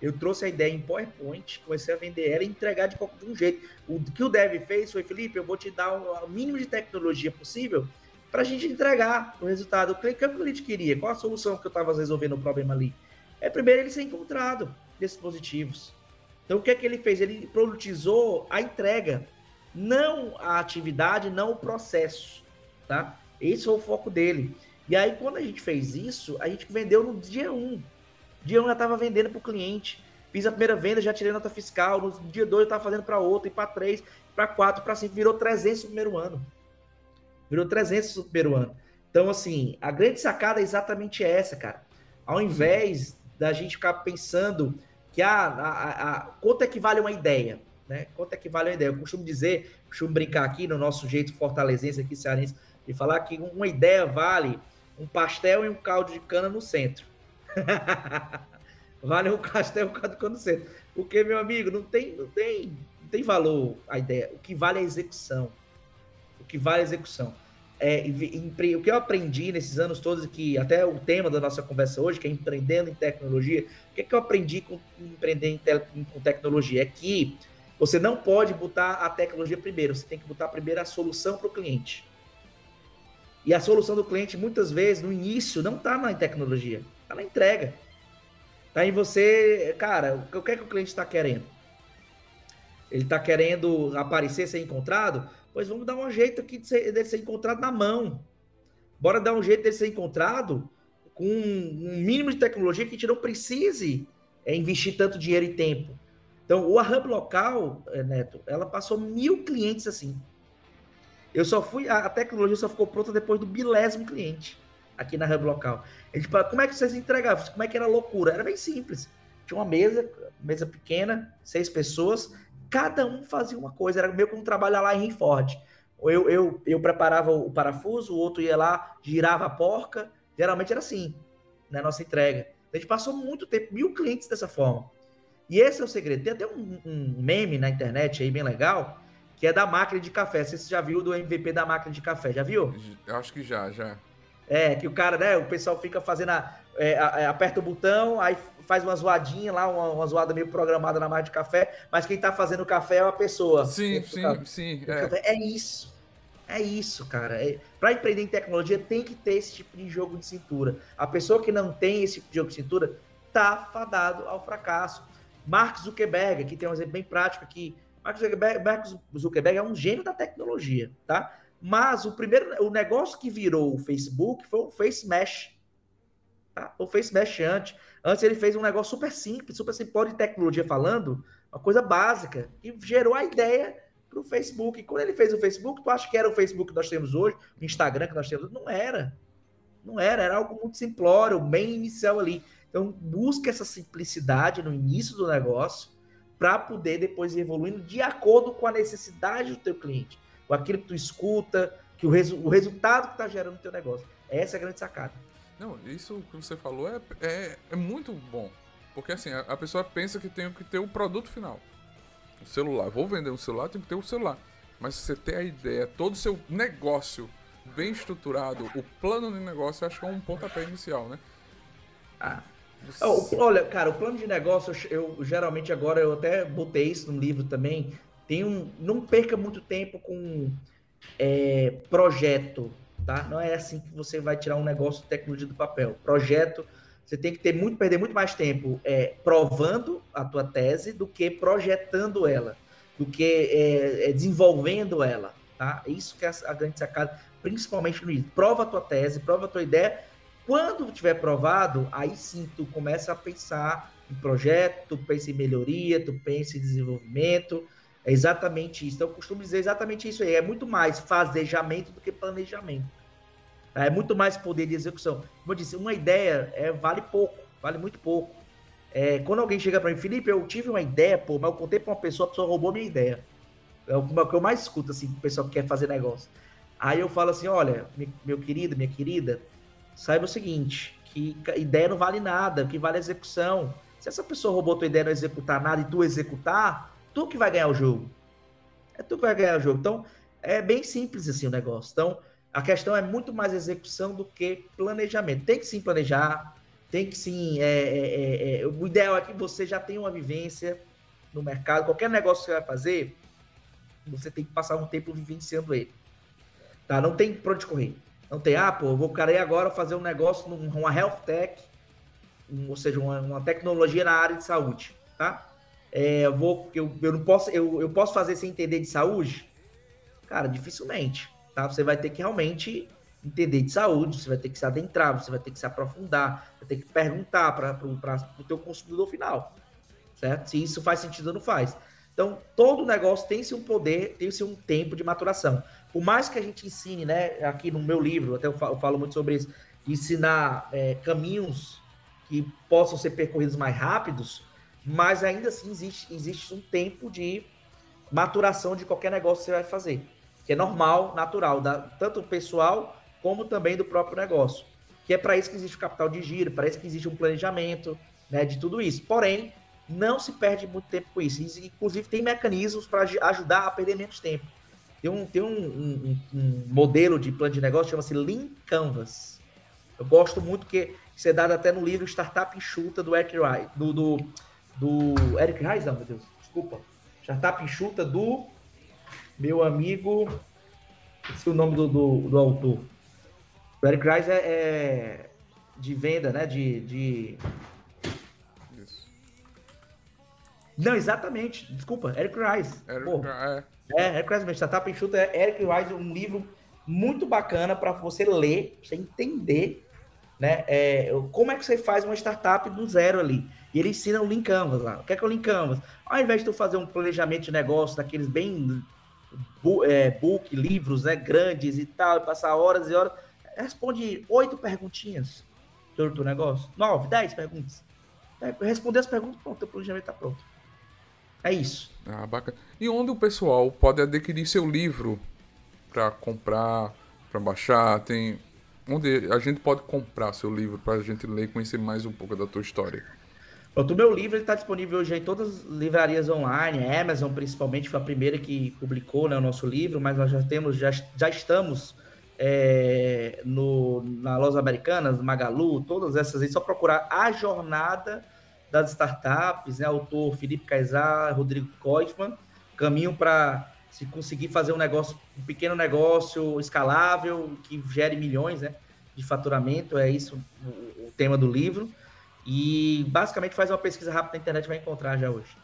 Eu trouxe a ideia em PowerPoint, comecei a vender ela e entregar de qualquer um jeito. O que o dev fez foi, Felipe, eu vou te dar o, mínimo de tecnologia possível para a gente entregar o resultado. O que, que o cliente queria? Qual a solução que eu estava resolvendo o problema ali? É primeiro ele ser encontrado dispositivos. Então, o que é que ele fez? Ele produtizou a entrega, não a atividade, não o processo, tá? Esse foi o foco dele. E aí, quando a gente fez isso, a gente vendeu no dia 1. Dia 1 já estava vendendo para o cliente. Fiz a primeira venda, já tirei nota fiscal. No dia 2 eu estava fazendo para outro, e para 3, para 4, para 5. Virou 300 no primeiro ano. Virou 300 no primeiro ano. Então, assim, a grande sacada é exatamente essa, cara. Ao invés da gente ficar pensando que a, a, a, quanto é que vale uma ideia, né? Quanto é que vale uma ideia? Eu costumo dizer, costumo brincar aqui no nosso jeito fortalezense aqui, cearense, de falar que uma ideia vale um pastel e um caldo de cana no centro. vale um e um caldo de cana no centro. Porque, meu amigo, não tem, não tem, não tem valor a ideia. O que vale é a execução. O que vale é a execução é, o que eu aprendi nesses anos todos, que até o tema da nossa conversa hoje, que é empreendendo em tecnologia, o que, é que eu aprendi com empreender em te, com tecnologia? É que você não pode botar a tecnologia primeiro, você tem que botar primeiro a solução para o cliente. E a solução do cliente, muitas vezes, no início, não está na tecnologia, está na entrega. Está em você, cara, o que é que o cliente está querendo? Ele está querendo aparecer, ser encontrado? Pois vamos dar um jeito aqui de ser, dele ser encontrado na mão. Bora dar um jeito dele ser encontrado com um mínimo de tecnologia que a gente não precise é, investir tanto dinheiro e tempo. Então, o Hub local, é, Neto, ela passou mil clientes assim. Eu só fui, a, tecnologia só ficou pronta depois do bilésimo cliente. Aqui na hub local. Gente fala, como é que vocês entregavam? Como é que era loucura? Era bem simples. Tinha uma mesa, mesa pequena, seis pessoas, cada um fazia uma coisa. Era meio como trabalhar lá em Ford. Eu, eu, eu preparava o parafuso, o outro ia lá, girava a porca. Geralmente era assim, na nossa entrega. A gente passou muito tempo, mil clientes dessa forma. E esse é o segredo. Tem até um, um meme na internet aí bem legal, que é da máquina de café. Você já viu do MVP da máquina de café? Já viu? Eu acho que já, já. É, que o cara, né? O pessoal fica fazendo a, é, a, é, aperta o botão, aí faz uma zoadinha lá, uma, uma, zoada meio programada na máquina de café, mas quem tá fazendo o café é uma pessoa. Sim, sim, sim. É. é. isso. É isso, cara. É, para empreender em tecnologia tem que ter esse tipo de jogo de cintura. A pessoa que não tem esse tipo de jogo de cintura tá fadado ao fracasso. Mark Zuckerberg, aqui tem um exemplo bem prático aqui. Mark Zuckerberg, Mark Zuckerberg é um gênio da tecnologia, tá? Mas o primeiro, o negócio que virou o Facebook foi o Face Mesh. Tá? O Face Mesh antes. Antes ele fez um negócio super simples, super simples de tecnologia falando, uma coisa básica, e gerou a ideia para o Facebook. E quando ele fez o Facebook, tu acha que era o Facebook que nós temos hoje, o Instagram que nós temos? Não era. Não era, era algo muito simplório, bem inicial ali. Então, busca essa simplicidade no início do negócio para poder depois ir evoluindo de acordo com a necessidade do teu cliente, com aquilo que tu escuta, que o, resu o resultado que está gerando no teu negócio. Essa é a grande sacada. Não, isso que você falou é, é, é muito bom. Porque assim, a, a, pessoa pensa que tem que ter o produto final. O celular. Vou vender um celular, tem que ter o um celular. Mas se você ter a ideia, todo o seu negócio bem estruturado, o plano de negócio, eu acho que é um pontapé inicial, né? Ah, Olha, cara, o plano de negócio, eu, eu, geralmente agora, eu até botei isso no livro também. Tem um, não perca muito tempo com é, projeto, tá? Não é assim que você vai tirar um negócio de tecnologia do papel. Projeto, você tem que ter muito, perder muito mais tempo é, provando a tua tese do que projetando ela, do que é, é desenvolvendo ela, tá? Isso que é a grande sacada, principalmente no. Prova a tua tese, prova a tua ideia quando tiver provado, aí sim tu começa a pensar em projeto, tu pensa em melhoria, tu pensa em desenvolvimento. É exatamente isso. Então, eu costumo dizer exatamente isso aí. É muito mais fazejamento do que planejamento. É muito mais poder de execução. Como eu disse, uma ideia é, vale pouco, vale muito pouco. É, quando alguém chega para mim, Felipe, eu tive uma ideia, pô, mas eu contei para uma pessoa, a pessoa roubou minha ideia. É o que eu mais escuto, assim, o pessoal que quer fazer negócio. Aí eu falo assim: olha, meu querido, minha querida, saiba o seguinte, que ideia não vale nada, o que vale é execução. Se essa pessoa roubou tua ideia e não executar nada e tu executar, tu que vai ganhar o jogo. É tu que vai ganhar o jogo. Então, é bem simples assim o negócio. Então, a questão é muito mais execução do que planejamento. Tem que sim planejar, tem que sim. É, é, é, é o ideal é que você já tenha uma vivência no mercado. Qualquer negócio que você vai fazer, você tem que passar um tempo vivenciando ele. Tá? Não tem pra onde correr. Não tem, ah, pô, vou querer agora fazer um negócio numa health tech, ou seja, uma, uma tecnologia na área de saúde, tá? É, eu vou, eu, eu não posso, eu, eu posso fazer sem entender de saúde? Cara, dificilmente, tá? Você vai ter que realmente entender de saúde, você vai ter que se adentrar, você vai ter que se aprofundar, vai ter que perguntar para o teu consumidor final, certo? Se isso faz sentido ou não faz. Então, todo negócio tem-se um poder, tem-se um tempo de maturação por mais que a gente ensine, né, aqui no meu livro, até eu falo, eu falo muito sobre isso, ensinar é, caminhos que possam ser percorridos mais rápidos, mas ainda assim existe, existe um tempo de maturação de qualquer negócio que você vai fazer, que é normal, natural, da, tanto pessoal como também do próprio negócio. Que é para isso que existe o capital de giro, para isso que existe um planejamento né, de tudo isso. Porém, não se perde muito tempo com isso. Inclusive, tem mecanismos para ajudar a perder menos tempo. Tem um, tem um, um, um modelo de plano de negócio chama-se Lean Canvas. Eu gosto muito que isso é dado até no livro Startup Enxuta do Eric. Do, do, do Eric Rice, não, meu Deus, desculpa. Startup Enxuta do meu amigo. Esse é o nome do, do, do autor. O Eric Rice é, é, de venda, né? De. de... Não, exatamente. Desculpa, Eric Rice. Eric, é. É, Hercules Startup Enxuta é Eric Rice, um livro muito bacana para você ler, pra você entender né, é, como é que você faz uma startup do zero ali. E ele ensina o Lean Canvas lá. O que é, que é o Canvas? Ao invés de tu fazer um planejamento de negócio daqueles bem é, book, livros né, grandes e tal, passar horas e horas, responde oito perguntinhas sobre o negócio. Nove, dez perguntas. É, responder as perguntas, pronto, o planejamento está pronto. É isso. Ah, bacana. E onde o pessoal pode adquirir seu livro para comprar, para baixar? Tem onde a gente pode comprar seu livro para a gente ler e conhecer mais um pouco da tua história? Pronto, o meu livro está disponível hoje em todas as livrarias online, a Amazon principalmente foi a primeira que publicou né, o nosso livro, mas nós já temos, já, já estamos é, no, na Lojas Americanas, Magalu, todas essas aí, só procurar a jornada das startups, né? Autor Felipe Caizar, Rodrigo Koifman, caminho para se conseguir fazer um negócio, um pequeno negócio escalável que gere milhões, né? De faturamento, é isso o, o tema do livro. E basicamente faz uma pesquisa rápida na internet vai encontrar já hoje.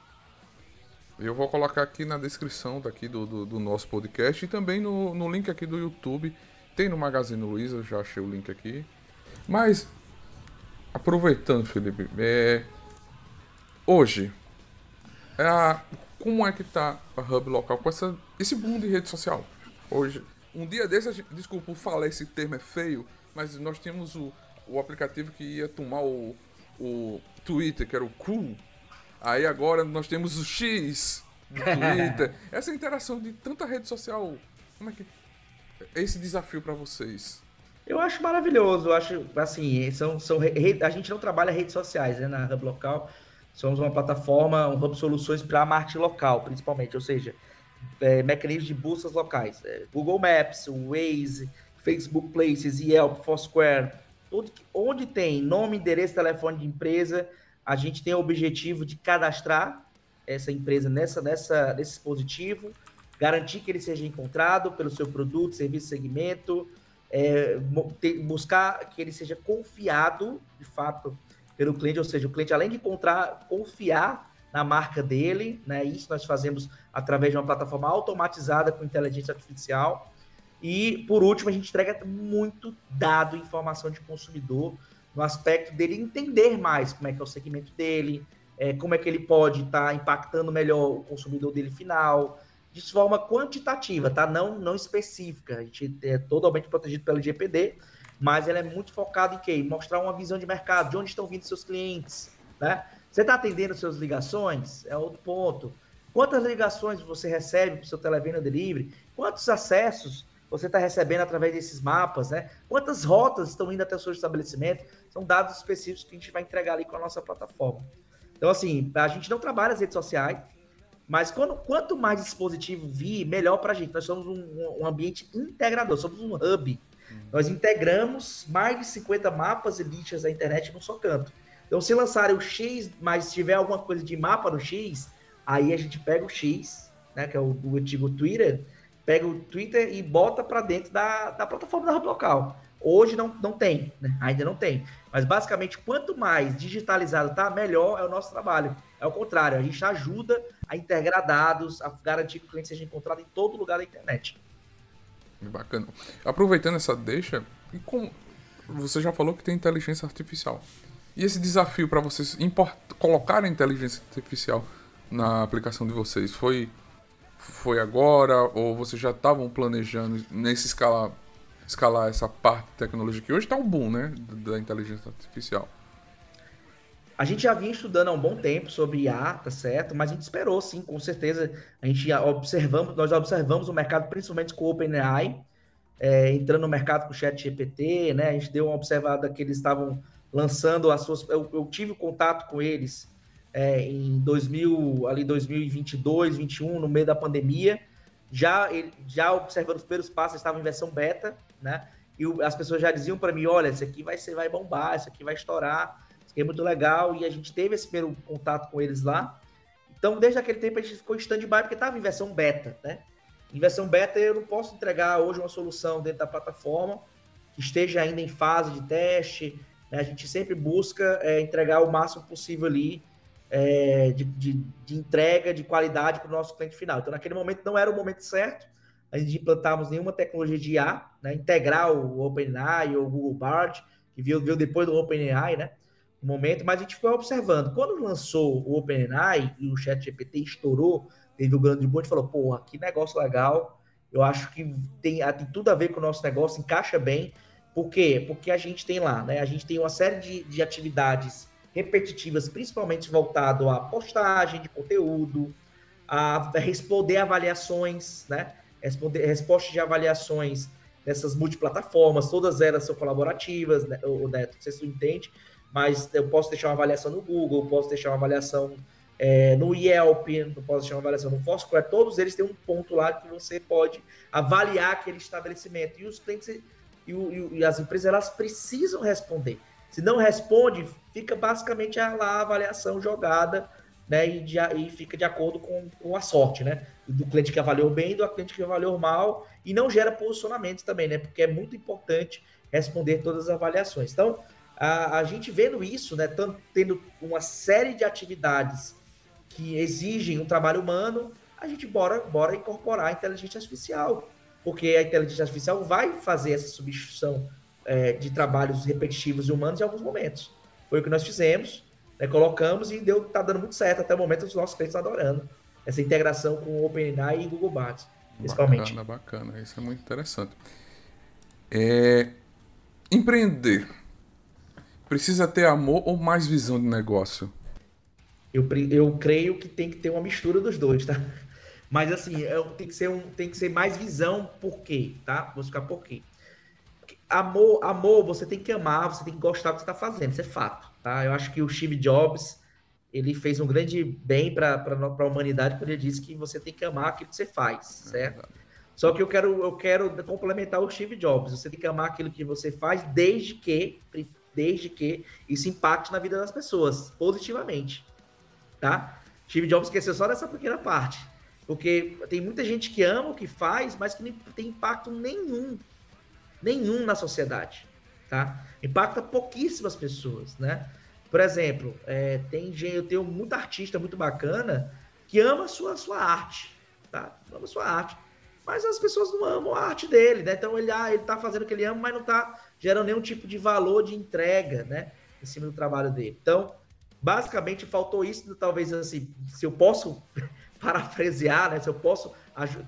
Eu vou colocar aqui na descrição daqui do, do, do nosso podcast e também no, no link aqui do YouTube. Tem no Magazine Luiza, já achei o link aqui. Mas, aproveitando, Felipe, é, hoje, é a, como é que tá a Hub local com essa, esse boom de rede social? Hoje, um dia desses, desculpa, falar esse termo é feio, mas nós tínhamos o, o aplicativo que ia tomar o, o Twitter, que era o Cool. Aí agora nós temos o X do Twitter. Essa interação de tanta rede social, como é que esse desafio para vocês? Eu acho maravilhoso, eu acho assim, são, são a gente não trabalha redes sociais, né, na Hub Local. Somos uma plataforma, um hub soluções para marketing local, principalmente, ou seja, é, mecanismos de buscas locais. É, Google Maps, Waze, Facebook Places, Yelp, Foursquare, tudo que, onde tem nome, endereço, telefone de empresa, a gente tem o objetivo de cadastrar essa empresa nessa, nessa, nesse dispositivo, garantir que ele seja encontrado pelo seu produto, serviço, segmento, é, buscar que ele seja confiado, de fato, pelo cliente, ou seja, o cliente, além de encontrar, confiar na marca dele, né? Isso nós fazemos através de uma plataforma automatizada com inteligência artificial. E, por último, a gente entrega muito dado informação de consumidor no aspecto dele entender mais como é que é o segmento dele, é, como é que ele pode estar tá impactando melhor o consumidor dele final, de forma quantitativa, tá? Não, não específica. A gente é totalmente protegido pelo GPD, mas ela é muito focada em quê? Mostrar uma visão de mercado, de onde estão vindo seus clientes, né? Você está atendendo suas ligações? É outro ponto. Quantas ligações você recebe para o seu televenda delivery? Quantos acessos você está recebendo através desses mapas, né? Quantas rotas estão indo até o seu estabelecimento? São dados específicos que a gente vai entregar ali com a nossa plataforma. Então, assim, a gente não trabalha as redes sociais, mas quando, quanto mais dispositivo vir, melhor para a gente. Nós somos um, um, ambiente integrador, somos um hub. Uhum. Nós integramos mais de 50 mapas e lixas da internet num só canto. Então, se lançarem o X, mas tiver alguma coisa de mapa no X, aí a gente pega o X, né, que é o, o antigo Twitter, pega o Twitter e bota para dentro da, da plataforma da hub local. Hoje não, não tem, né? ainda não tem. Mas basicamente, quanto mais digitalizado tá, melhor é o nosso trabalho. É o contrário, a gente ajuda a integrar dados, a garantir que o cliente seja encontrado em todo lugar da internet. Bacana. Aproveitando essa deixa, e com... você já falou que tem inteligência artificial. E esse desafio para vocês import... colocar a inteligência artificial na aplicação de vocês foi foi agora ou vocês já estavam planejando nesse escala escalar essa parte de tecnologia que hoje está um boom, né, da inteligência artificial? A gente já vinha estudando há um bom tempo sobre IA, tá certo? Mas a gente esperou, sim, com certeza. A gente observamos, nós observamos o mercado, principalmente com o OpenAI, é, entrando no mercado com o Chat GPT, né? A gente deu uma observada que eles estavam lançando as suas. Eu, eu tive contato com eles é, em 2000, ali 2022, 2021, no meio da pandemia. Já, já observando os primeiros passos, estavam em versão beta, né? E as pessoas já diziam para mim: olha, isso aqui vai ser, vai bombar, isso aqui vai estourar é muito legal, e a gente teve esse primeiro contato com eles lá. Então, desde aquele tempo, a gente ficou em stand-by, porque estava em versão beta, né? Em versão beta, eu não posso entregar hoje uma solução dentro da plataforma que esteja ainda em fase de teste. Né? A gente sempre busca é, entregar o máximo possível ali é, de, de, de, entrega, de qualidade para o nosso cliente final. Então, naquele momento, não era o momento certo a gente implantarmos nenhuma tecnologia de IA, né? integrar o OpenAI ou o Google Bard, que veio, veio depois do OpenAI, né? Momento, mas a gente foi observando. Quando lançou o OpenAI e o ChatGPT estourou, teve o grande boom, a gente falou, porra, que negócio legal. Eu acho que tem, tem tudo a ver com o nosso negócio, encaixa bem. Por quê? Porque a gente tem lá, né? A gente tem uma série de, de atividades repetitivas, principalmente voltado à postagem de conteúdo, a responder avaliações, né? Responder, respostas de avaliações nessas multiplataformas, todas elas são colaborativas, né? o Neto, não sei se entende, mas eu posso deixar uma avaliação no Google, posso deixar uma avaliação é, no Yelp, eu posso deixar uma avaliação no Foursquare, todos eles têm um ponto lá que você pode avaliar aquele estabelecimento. E os clientes e, e, e as empresas, elas precisam responder. Se não responde, fica basicamente lá a avaliação jogada né, e, de, e, fica de acordo com, com, a sorte, né? Do cliente que avaliou bem do cliente que avaliou mal, e não gera posicionamento também, né? Porque é muito importante responder todas as avaliações. Então, a, a gente vendo isso, né? Tendo uma série de atividades que exigem um trabalho humano, a gente bora, bora incorporar a inteligência artificial, porque a inteligência artificial vai fazer essa substituição é, de trabalhos repetitivos e humanos em alguns momentos. Foi o que nós fizemos, né, colocamos e deu, tá dando muito certo até o momento, os nossos clientes adorando essa integração com o OpenAI e Google Bats, principalmente. Bacana, bacana, isso é muito interessante. É... Empreender precisa ter amor ou mais visão de negócio? Eu, eu creio que tem que ter uma mistura dos dois, tá? Mas assim, é tem que ser, um, tem que ser mais visão, por quê? Tá? Vou explicar por quê. Amor, amor, você tem que amar, você tem que gostar do que você está fazendo, isso é fato. Tá? Eu acho que o Steve Jobs ele fez um grande bem para a humanidade quando ele disse que você tem que amar aquilo que você faz, é certo? É Só que eu quero, eu quero complementar o Steve Jobs. Você tem que amar aquilo que você faz desde que, desde que isso impacte na vida das pessoas positivamente, tá? Steve Jobs esqueceu só dessa pequena parte, porque tem muita gente que ama o que faz, mas que não tem impacto nenhum, nenhum na sociedade tá? Impacta pouquíssimas pessoas, né? Por exemplo, é, tem eu tenho muita artista muito bacana que ama a sua, sua arte, tá? Ama a sua arte. Mas as pessoas não amam a arte dele, né? Então ele, ah, ele tá fazendo o que ele ama, mas não tá gerando nenhum tipo de valor de entrega, né? Em cima do trabalho dele. Então, basicamente, faltou isso, talvez assim, se eu posso parafrasear, né? Se eu posso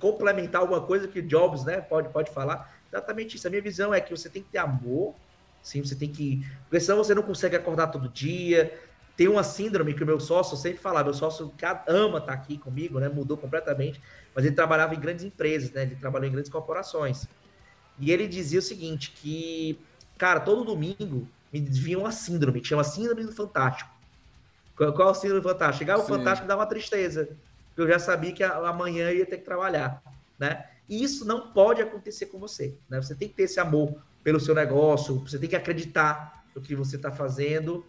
complementar alguma coisa que Jobs, né, pode, pode falar, exatamente isso. A minha visão é que você tem que ter amor Sim, você tem que. Porque senão você não consegue acordar todo dia. Tem uma síndrome que o meu sócio sempre falava, meu sócio ama estar tá aqui comigo, né? Mudou completamente, mas ele trabalhava em grandes empresas, né? Ele trabalhou em grandes corporações. E ele dizia o seguinte: que, cara, todo domingo me vinha uma síndrome, que chama Síndrome do Fantástico. Qual, qual é o síndrome do Fantástico? Chegava o Fantástico dava uma tristeza. Eu já sabia que amanhã ia ter que trabalhar, né? E isso não pode acontecer com você, né? Você tem que ter esse amor pelo seu negócio, você tem que acreditar no que você está fazendo.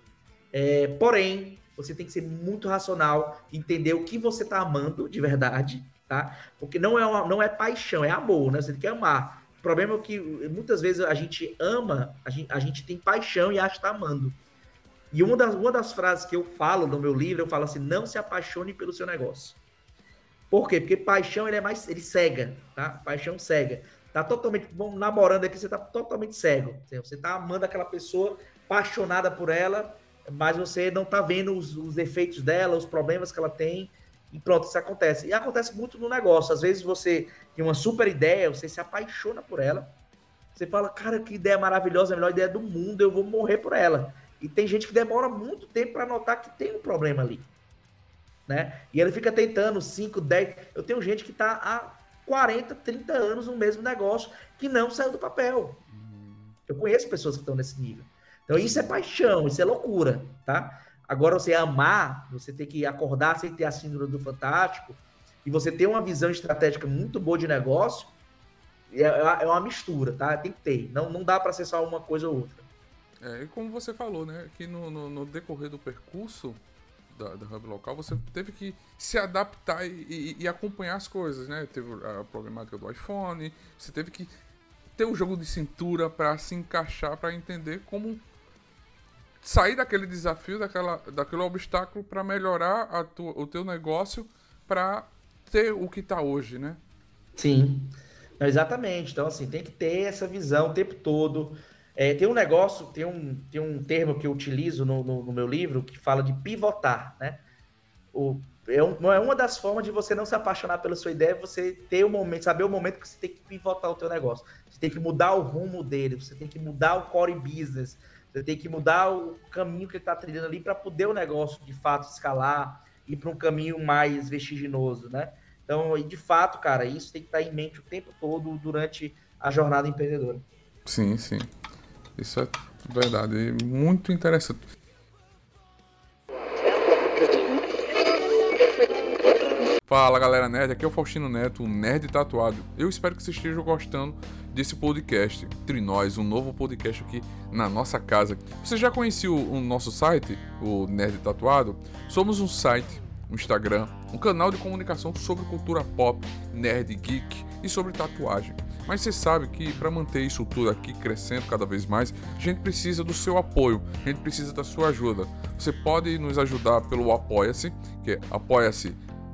É, porém, você tem que ser muito racional, entender o que você está amando de verdade, tá? Porque não é, uma, não é paixão, é amor, né? Você tem que amar. O problema é que muitas vezes a gente ama, a gente, a gente tem paixão e acha que está amando. E uma das, uma das frases que eu falo no meu livro, eu falo assim: não se apaixone pelo seu negócio. Por quê? Porque paixão ele é mais. ele cega, tá? Paixão cega tá totalmente namorando aqui, você tá totalmente cego. Você tá amando aquela pessoa, apaixonada por ela, mas você não tá vendo os, os efeitos dela, os problemas que ela tem, e pronto, isso acontece. E acontece muito no negócio. Às vezes você tem uma super ideia, você se apaixona por ela, você fala, cara, que ideia maravilhosa, a melhor ideia do mundo, eu vou morrer por ela. E tem gente que demora muito tempo para notar que tem um problema ali. Né? E ele fica tentando 5, 10. Eu tenho gente que está há 40, 30 anos no mesmo negócio que não saiu do papel. Eu conheço pessoas que estão nesse nível. Então isso é paixão, isso é loucura, tá? Agora você amar, você tem que acordar sem ter a síndrome do fantástico e você ter uma visão estratégica muito boa de negócio, é, é uma mistura, tá? Tem que ter. Não, não dá para ser só uma coisa ou outra. É, e como você falou, né? Que no, no, no decorrer do percurso, da, da hub local, você teve que se adaptar e, e, e, acompanhar as coisas, né? Teve a problemática do iPhone, você teve que ter o um jogo de cintura para se encaixar, para entender como sair daquele desafio, daquela, daquele obstáculo para melhorar tua, o teu negócio para ter o que está hoje, né? Sim, exatamente. Então, assim, tem que ter essa visão o tempo todo. É, tem um negócio, tem um, tem um termo que eu utilizo no, no, no, meu livro que fala de pivotar, né? o, é, um, é uma das formas de você não se apaixonar pela sua ideia, você ter o um momento, saber o momento que você tem que pivotar o teu negócio. Você tem que mudar o rumo dele, você tem que mudar o core business, você tem que mudar o caminho que ele está trilhando ali para poder o negócio de fato escalar, ir para um caminho mais vertiginoso, né? Então, de fato, cara, isso tem que estar tá em mente o tempo todo durante a jornada empreendedora. Sim, sim. Isso é verdade. Muito interessante. Fala galera nerd, aqui é o Faustino Neto, o Nerd Tatuado. Eu espero que vocês estejam gostando desse podcast. Entre nós, um novo podcast aqui na nossa casa. Você já conhecia o, o nosso site, o Nerd Tatuado? Somos um site, um Instagram, um canal de comunicação sobre cultura pop, nerd, geek e sobre tatuagem. Mas você sabe que para manter isso tudo aqui crescendo cada vez mais, a gente precisa do seu apoio, a gente precisa da sua ajuda. Você pode nos ajudar pelo Apoia-se, que é apoia-se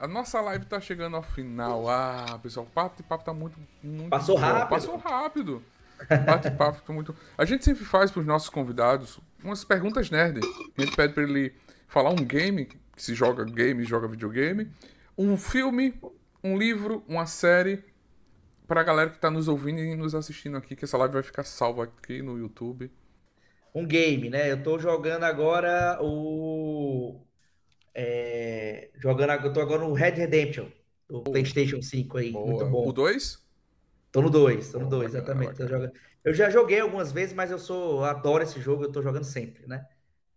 A nossa live tá chegando ao final. Ah, pessoal, o papo de papo tá muito. muito Passou bom. rápido. Passou rápido. Bate papo tá muito. A gente sempre faz para os nossos convidados umas perguntas nerd. A gente pede para ele falar um game, que se joga game, joga videogame, um filme, um livro, uma série, para a galera que está nos ouvindo e nos assistindo aqui, que essa live vai ficar salva aqui no YouTube. Um game, né? Eu tô jogando agora o é, jogando, eu tô agora no Red Redemption, do PlayStation 5 aí. Boa. Muito bom. O 2? Tô no 2, tô no 2, exatamente. Jogando... Eu já joguei algumas vezes, mas eu sou adoro esse jogo, eu tô jogando sempre, né?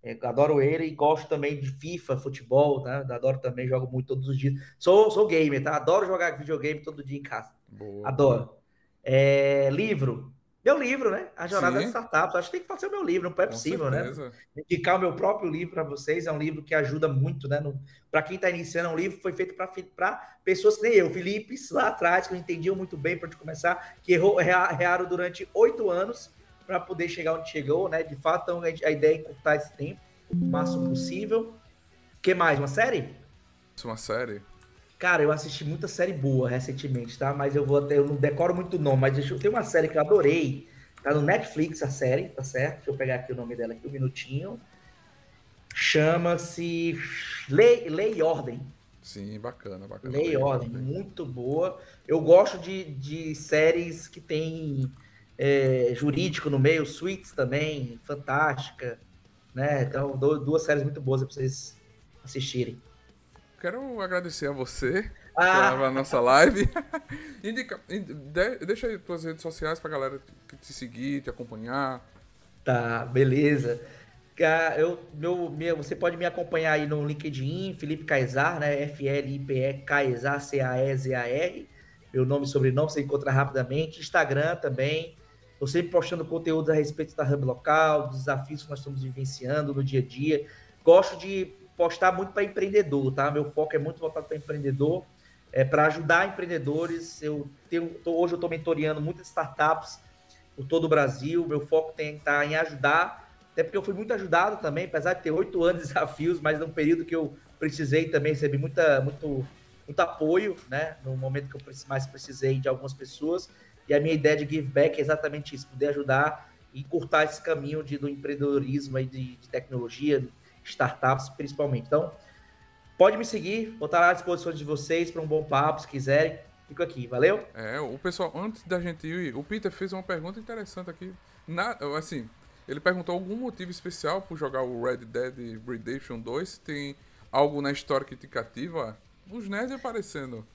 É, adoro ele e gosto também de FIFA, futebol, tá? Adoro também, jogo muito todos os dias. Sou, sou gamer, tá? Adoro jogar videogame todo dia em casa. Boa. Adoro. É, livro. Meu livro, né? A Jornada Sim. das Startups. Acho que tem que fazer o meu livro, não é possível, né? Indicar o meu próprio livro para vocês. É um livro que ajuda muito, né? Para quem está iniciando, é um livro que foi feito para pessoas que nem eu, Felipe, lá atrás, que não entendiam muito bem para começar, que errou, erraram durante oito anos para poder chegar onde chegou, né? De fato, então, a ideia é encurtar esse tempo o máximo possível. O que mais? Uma série? Uma série? Cara, eu assisti muita série boa recentemente, tá? Mas eu vou até, eu não decoro muito nome, mas deixa ter uma série que eu adorei. Tá no Netflix a série, tá certo? Deixa eu pegar aqui o nome dela aqui um minutinho. Chama-se Lei, Lei e Ordem. Sim, bacana, bacana. Lei e Ordem, muito boa. Eu gosto de, de séries que tem é, jurídico no meio, Suits também, fantástica, né? Então, duas séries muito boas para vocês assistirem quero agradecer a você ah. pela nossa live. Indica, deixa aí tuas redes sociais pra galera te seguir, te acompanhar. Tá, beleza. Eu, meu, meu, você pode me acompanhar aí no LinkedIn, Felipe Caesar, né? F-L-I-P-E Caesar, C-A-E-Z-A-R. Meu nome e sobrenome você encontra rapidamente. Instagram também. Estou sempre postando conteúdo a respeito da Hub local, dos desafios que nós estamos vivenciando no dia a dia. Gosto de postar muito para empreendedor, tá? Meu foco é muito voltado para empreendedor, é para ajudar empreendedores. Eu tenho, tô, hoje eu estou mentoreando muitas startups por todo o Brasil. Meu foco tem tá em ajudar, até porque eu fui muito ajudado também, apesar de ter oito anos de desafios, mas num período que eu precisei também recebi muita, muito, muito apoio, né? No momento que eu mais precisei de algumas pessoas. E a minha ideia de give back é exatamente isso, poder ajudar e encurtar esse caminho de, do empreendedorismo aí de, de tecnologia, startups principalmente. Então, pode me seguir, vou estar à disposição de vocês para um bom papo, se quiserem. Fico aqui, valeu? É, o pessoal, antes da gente ir, o Peter fez uma pergunta interessante aqui. Na, assim, ele perguntou algum motivo especial por jogar o Red Dead Redemption 2? Tem algo na história que te cativa? Os nerds aparecendo.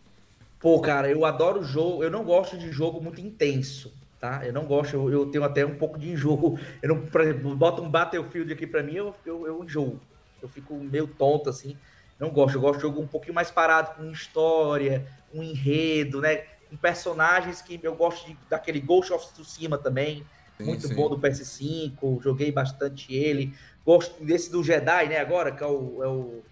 Pô, cara, eu adoro jogo. Eu não gosto de jogo muito intenso tá? Eu não gosto, eu, eu, tenho até um pouco de enjoo. Eu não, por exemplo, bota um Battlefield aqui para mim, eu, eu, eu enjoo. Eu fico meio tonto assim. Não gosto, eu gosto de jogo um pouquinho mais parado, com história, um enredo, né? Com personagens que eu gosto de, daquele Ghost of Tsushima também. sim, muito sim. bom do PS5, joguei bastante ele. Gosto desse do Jedi, né, agora, que é o, é o,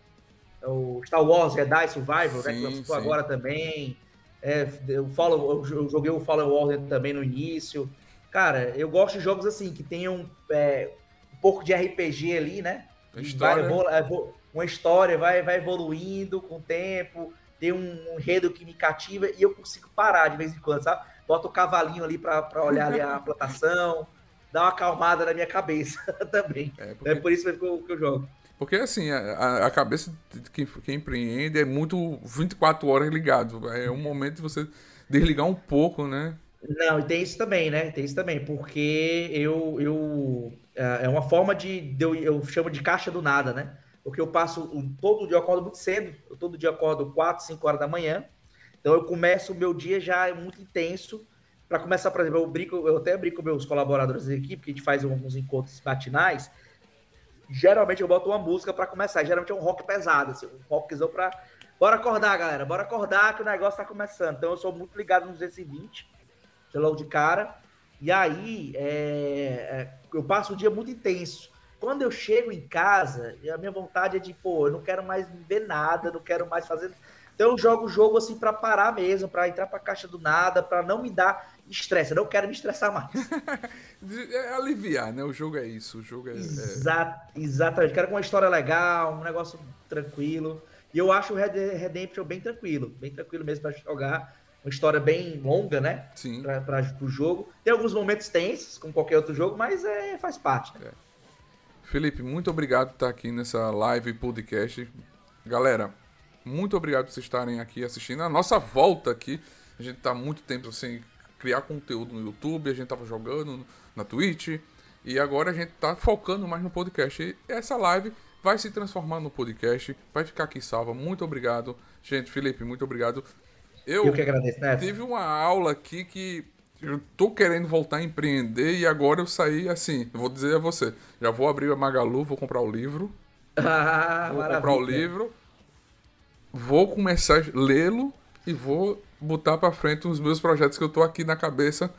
é o Star Wars Jedi Survival, sim, né, que lançou agora também. É, eu, falo, eu joguei o Fallen Order também no início. Cara, eu gosto de jogos assim, que tenham é, um pouco de RPG ali, né? História. Vai, uma história vai, vai evoluindo com o tempo, tem um enredo que me cativa e eu consigo parar de vez em quando, sabe? Boto o cavalinho ali para olhar ali a plantação, dá uma acalmada na minha cabeça também. É, porque... é por isso que eu, que eu jogo. Porque assim, a, a cabeça de quem, quem empreende é muito 24 horas ligado. É um momento de você desligar um pouco, né? Não, e tem isso também, né? Tem isso também, porque eu. eu é, é uma forma de. Eu, eu chamo de caixa do nada, né? Porque eu passo todo dia, eu acordo muito cedo, eu todo dia acordo 4, 5 horas da manhã. Então eu começo o meu dia já muito intenso. Para começar, por exemplo, eu brinco, eu até brinco com meus colaboradores aqui, porque a gente faz alguns encontros matinais. Geralmente eu boto uma música para começar. Geralmente é um rock pesado, assim, um rockzão para Bora acordar, galera. Bora acordar que o negócio tá começando. Então eu sou muito ligado nos 220 logo de cara. E aí, é, é, eu passo o dia muito intenso. Quando eu chego em casa, a minha vontade é de, pô, eu não quero mais ver nada, não quero mais fazer. Então eu jogo o jogo assim para parar mesmo, para entrar para caixa do nada, para não me dar estresse. Eu não quero me estressar mais. é aliviar, né? O jogo é isso. O jogo é. é Exa Exatamente. Quero com uma história legal, um negócio tranquilo. E eu acho o Red Dead Redemption bem tranquilo, bem tranquilo mesmo para jogar uma história bem longa, né? Sim. Para o jogo. Tem alguns momentos tensos, como qualquer outro jogo, mas é, faz parte. É. Felipe, muito obrigado por estar aqui nessa live podcast. Galera, muito obrigado por vocês estarem aqui assistindo a nossa volta aqui. A gente está muito tempo sem criar conteúdo no YouTube, a gente estava jogando na Twitch e agora a gente está focando mais no podcast. E essa live vai se transformar no podcast, vai ficar aqui salva. Muito obrigado, gente. Felipe, muito obrigado. Eu, eu que agradeço, né? Tive uma aula aqui que eu tô querendo voltar a empreender e agora eu saí assim. vou dizer a você: já vou abrir a Magalu, vou comprar o livro. Ah, vou maravilha. comprar o livro, vou começar a lê-lo e vou botar para frente os meus projetos que eu tô aqui na cabeça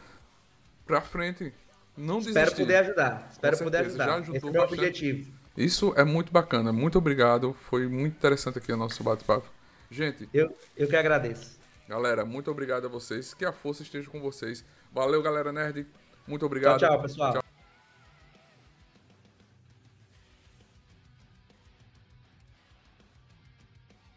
para frente. Não desistir. Espero poder ajudar. Espero poder ajudar. Já ajudou Esse é o meu objetivo. Isso é muito bacana. Muito obrigado. Foi muito interessante aqui o nosso bate-papo. Gente. Eu, eu que agradeço. Galera, muito obrigado a vocês. Que a força esteja com vocês. Valeu, galera nerd. Muito obrigado. Tchau, tchau, pessoal. Tchau.